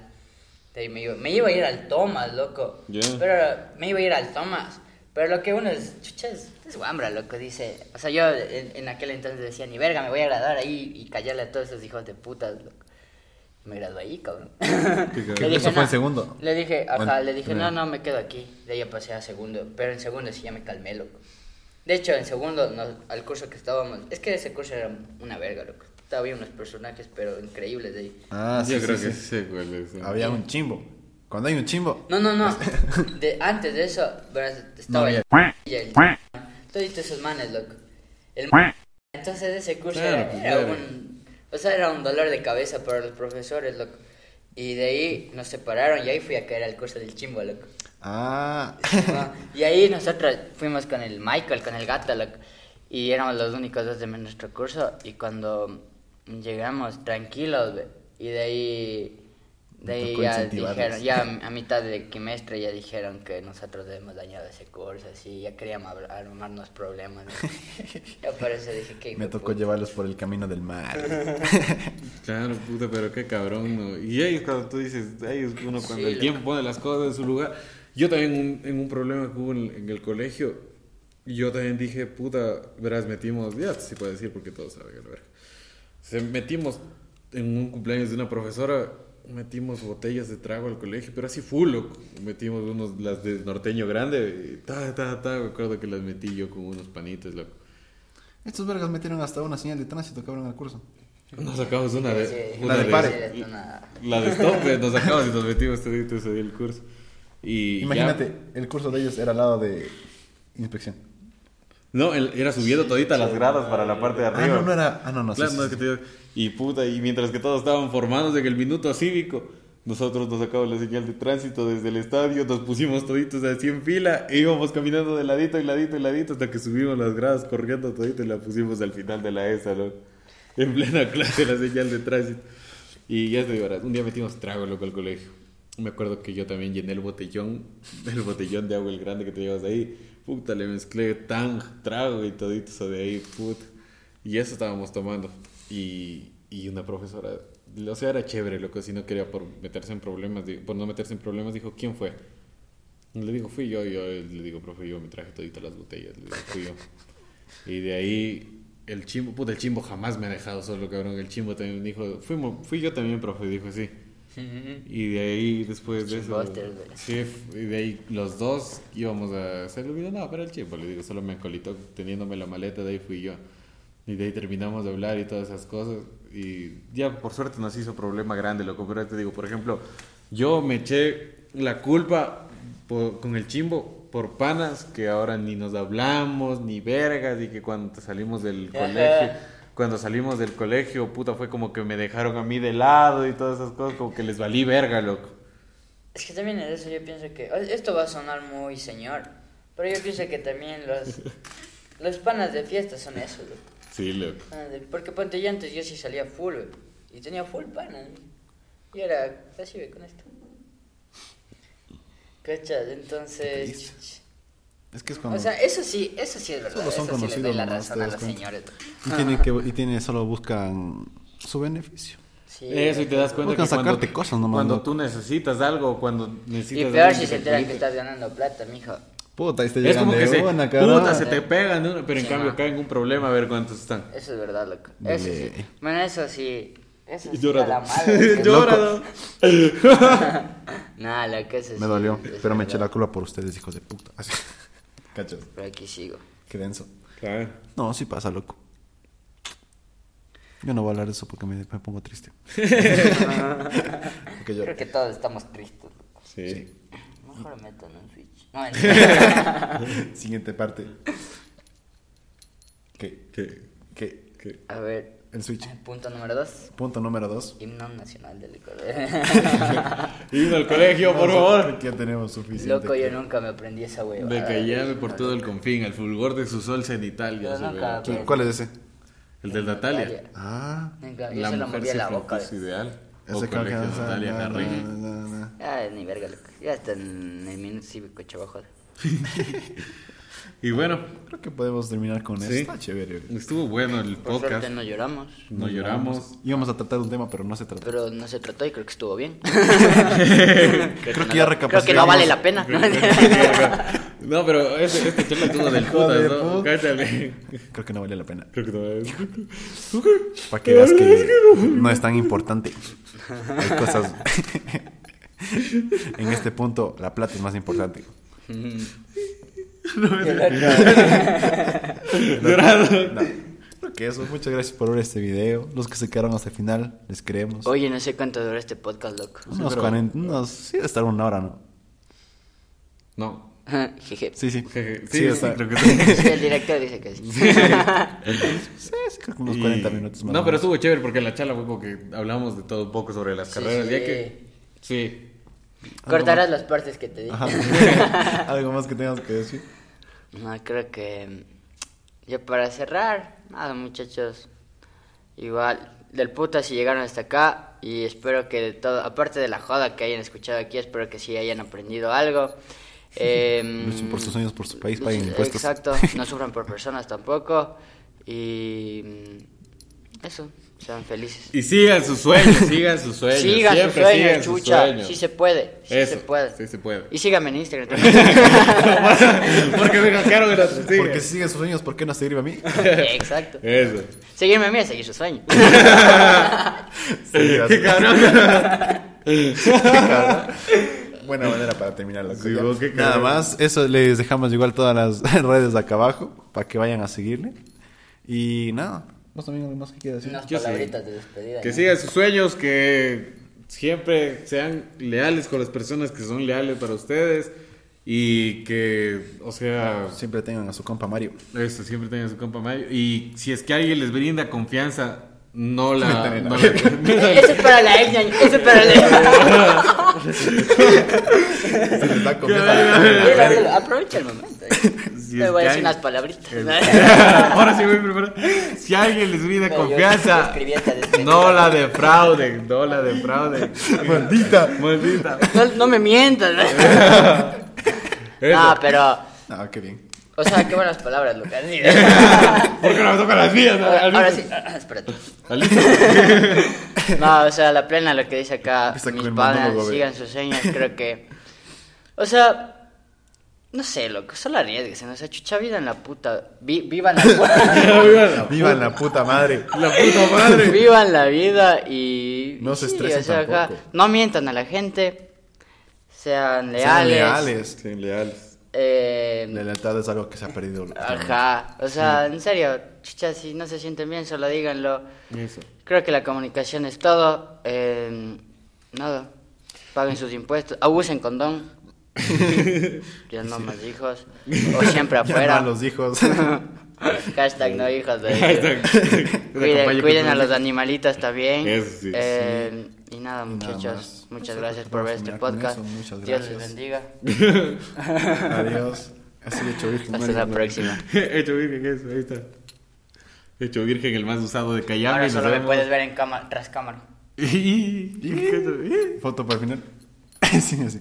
De ahí me iba, me iba a ir al Thomas, loco. Ya. Pero me iba a ir al Thomas. Pero lo que uno es, chucha, es, es guambra, loco, dice. O sea, yo en, en aquel entonces decía, ni verga, me voy a graduar ahí y callarle a todos esos hijos de putas, loco. Me gradué ahí, cabrón. Le Eso fue no. en segundo. Le dije, ajá, Bueno, le dije, primero. no, no, me quedo aquí. De ahí pasé a segundo. Pero en segundo sí ya me calmé, loco. De hecho, en segundo, nos- al curso que estábamos, es que ese curso era una verga, loco. Había unos personajes, pero increíbles de ahí. Ah, sí, Yo creo sí, que sí. Había un chimbo. Cuando hay un chimbo. No, no, no. De, antes de eso, estaba No, el, el todos esos manes, loco. El entonces ese curso Claro, era, era un, o sea, era un dolor de cabeza para los profesores, loco. Y de ahí nos separaron y ahí fui a caer al curso del chimbo, loco. Ah. Y ahí nosotros fuimos con el Michael, con el gato, loco, y éramos los únicos dos de nuestro curso. Y cuando llegamos tranquilos, y de ahí, de ahí ya dijeron, ya a mitad de quimestre ya dijeron que nosotros debemos dañado ese curso, así, ya queríamos armarnos problemas. ya por eso dije que. Me tocó puta. llevarlos por el camino del mal. Claro, puta, pero qué cabrón, ¿no? Y ellos cuando tú dices, ellos, uno cuando Sí, el tiempo pone las cosas en su lugar. Yo también un- en un problema que hubo en, en el colegio, yo también dije, puta, verás, metimos, ya se puede decir porque todos saben, la verga. Se metimos en un cumpleaños de una profesora, metimos botellas de trago al colegio, pero así full, loco. Metimos unos, las de norteño grande, y ta, ta, ta, me acuerdo que las metí yo con unos panitos, loco. Estos vergas metieron hasta una señal de tránsito, cabrón, al curso. Nos sacamos una de... Sí, una La de sí, pare. La de stop, pues, nos sacamos y nos metimos toditos ahí el curso. Y Imagínate, ya- el curso de ellos era al lado de inspección. No, él era subiendo todita las gradas para la parte de Ah, arriba. no, no era. Ah, no, no, sí, Claro, sí, no, es sí. que te digo, Y puta, y mientras que todos estaban formados en el minuto cívico, nosotros nos sacamos la señal de tránsito desde el estadio, nos pusimos toditos así en fila e íbamos caminando de ladito y ladito y ladito hasta que subimos las gradas corriendo todito y la pusimos al final de la ESA, ¿no? En plena clase la señal de tránsito. Y ya te digo, verás, un día metimos trago, loco, al colegio. Me acuerdo que yo también llené el botellón, el botellón de agua, el grande que te llevas ahí. Puta, le mezclé tan, trago y todito eso de ahí, puta. Y eso estábamos tomando. Y, y una profesora, o sea, era chévere, loco, si no quería por meterse en problemas, por no meterse en problemas, dijo, ¿quién fue? Y le digo, fui yo, y yo le digo, profe, yo me traje toditas las botellas, le digo, fui yo. Y de ahí, el chimbo, puta, el chimbo jamás me ha dejado solo, cabrón, el chimbo también dijo, fuimos, fui yo también, profe, dijo, sí. Y de ahí, después de eso, y de ahí los dos íbamos a hacer el video, no, pero el chimbo, le digo, solo me acolitó teniéndome la maleta, de ahí fui yo. Y de ahí terminamos de hablar y todas esas cosas. Y ya por suerte nos hizo problema grande, loco. Pero te digo, por ejemplo, yo me eché la culpa por- con el chimbo por panas que ahora ni nos hablamos, ni vergas, y que cuando salimos del colegio, cuando salimos del colegio, puta, fue como que me dejaron a mí de lado y todas esas cosas, como que les valí verga, loco. Es que también en eso yo pienso que. Esto va a sonar muy señor. Pero yo pienso que también los. Los panas de fiesta son eso, loco. Sí, loco. De- Porque ponte yo antes yo sí salía full, Y tenía full panas. Y era así, con esto. ¿Cachas? Entonces. Es que es cuando. O sea, eso sí, eso sí es verdad. Solo son eso sí les doy conocidos la razón a los cuenta. señores. y, tiene que, y tiene, solo buscan su beneficio. Sí, Eso, y te das cuenta Buscan que cuando, sacarte cosas nomás, cuando tú necesitas algo, cuando Y necesitas peor algo si que se te enteran que estás ganando plata, mijo. Puta, ahí te Es llegan como que de se, una, cabrón. puta, se te pegan, ¿no? pero en Sí, cambio no. acá en un problema a ver cuántos están. Eso es verdad, loco. Eso sí. ley. Bueno, eso sí. Eso sí. Llora, a la madre. Llora, Loco. ¿no? Nah, loco, eso sí. Me dolió, es pero me eché la culpa por ustedes, hijos de puta. Cachas, Pero aquí sigo. qué denso. Claro. No, sí pasa, loco. Yo no voy a hablar de eso porque me, me pongo triste. porque yo, Creo que todos estamos tristes. loco. Sí. Mejor metan un Switch. No, en- Siguiente parte. ¿Qué? ¿Qué? ¿Qué? ¿Qué? A ver, El Switch. punto número dos. Punto número dos. Himno nacional del Ecuador. Irme al colegio, por favor. Ya tenemos suficiente. Loco, yo nunca me aprendí esa hueva. De que llame por todo el confín, al fulgor de su sol cenital. Yo se nunca- ve. ¿Quién- ¿Cuál es ese? El del Natalia. Ah. La se lo mujer moví a la boca. es ideal. O Ese colegio Natalia no, Garriga. no, no, no. Ah, ni verga, loco. Ya está en el minuto cívico, chaval. Y bueno, Creo que podemos terminar con Sí. esto. Está chévere. estuvo bueno el Por podcast. suerte no lloramos, No lloramos. Íbamos a tratar un tema, pero no se trató. pero no se trató y creo que estuvo bien. Creo que ya Creo que no vale la pena. No, pero este, este chela estuvo del putas, ¿no? Cállate. Creo que no vale la pena. Creo que no. Para que veas que no es tan importante. Hay cosas. en este punto, la plata es más importante. Dorado. No. Creo que eso. Muchas gracias por ver este video. Los que se quedaron hasta el final, les queremos. Oye, no sé cuánto dura este podcast, loco. unos pero- 40. Unos, sí, debe estar una hora, ¿no? No. Jeje. Sí, sí. Jeje. Sí, Sí, sí, está. creo que sí. Sí, el director dice que sí. Sí, sí, creo que unos Y- 40 minutos más. No, pero estuvo chévere porque en la charla fue como que hablamos de todo un poco sobre las Sí, carreras. sí. Ya que. Sí. Cortarás las partes que te dije. Ajá. Algo más que tengas que decir. No, creo que ya para cerrar, nada muchachos, igual del puta si llegaron hasta acá y espero que de todo, aparte de la joda que hayan escuchado aquí, espero que sí hayan aprendido algo. Luchen por sus sueños, por su país, paguen impuestos. Exacto, no sufran por personas tampoco y mm, eso, sean felices. Y sigan sus sueños, sigan sus sueños. Sigan sus sueños, sigan sus chucha, sueños. sí se puede, sí Eso, se puede. sí se puede. Y síganme en Instagram también. porque me hackearon el otro sí. Porque si siguen sus sueños, ¿por qué no seguirme a mí? Exacto. Eso. Seguirme a mí es seguir su sueño. Sí, Qué cabrón. Buena manera para terminar la Sí, cosa. qué Nada más, eso les dejamos igual todas las redes acá abajo para que vayan a seguirle. Y nada, vos también algo más que quieras decir. Unas Yo sí. palabritas de despedida. Que ¿no? sigan sus sueños, que siempre sean leales con las personas que son leales para ustedes y que, o sea, Siempre tengan a su compa Mario. eso, siempre tengan su compa Mayo. Y si es que alguien les brinda confianza, no la... No la- Eso es para la ex, ñaño, eso es para la ex. Se les da confianza. Aprovecha el momento. Si Me es voy a decir unas palabritas. Ahora sí voy a preparar. Si alguien les brinda No, confianza, despedida. no la defrauden, no la defrauden. Maldita. Maldita. No, no me mientas. ¿no? Pero. Ah, qué bien. O sea, qué buenas palabras, Lucas. Porque no me tocan las mías. ¿no? Ahora sí, ah, espérate. No, o sea, la plena lo que dice acá, mis ve. sigan sus sueños, creo que... O sea, no sé, loco, solo arriesguense, o sea, chucha vida en la puta... vi- vivan la puta... Vivan la puta madre. La puta madre. vivan la vida y... No y se sí, estresen o sea, acá, no mientan a la gente, sean Sean leales. Sí, leales. eh, La lealtad es algo que se ha perdido. Ajá, o sea, en serio, chucha, si no se sienten bien, solo díganlo. Eso. Creo que la comunicación es todo. eh, nada, paguen sus impuestos, abusen condón. Ya no más hijos. O siempre afuera. a los hijos. Hashtag no hijos. Cuiden, cuiden a los animalitos también. Eso sí, Eh, Y nada, nada muchachos, más. muchas gracias por ver este podcast. eso, Dios les bendiga. Adiós. Así hecho virgen. Hasta la próxima. Hecho virgen, eso, ahí está. Hecho virgen, el más usado de Cayame. Ahora solo me puedes ver en cámara, tras cámara. Foto para el final. sí, así.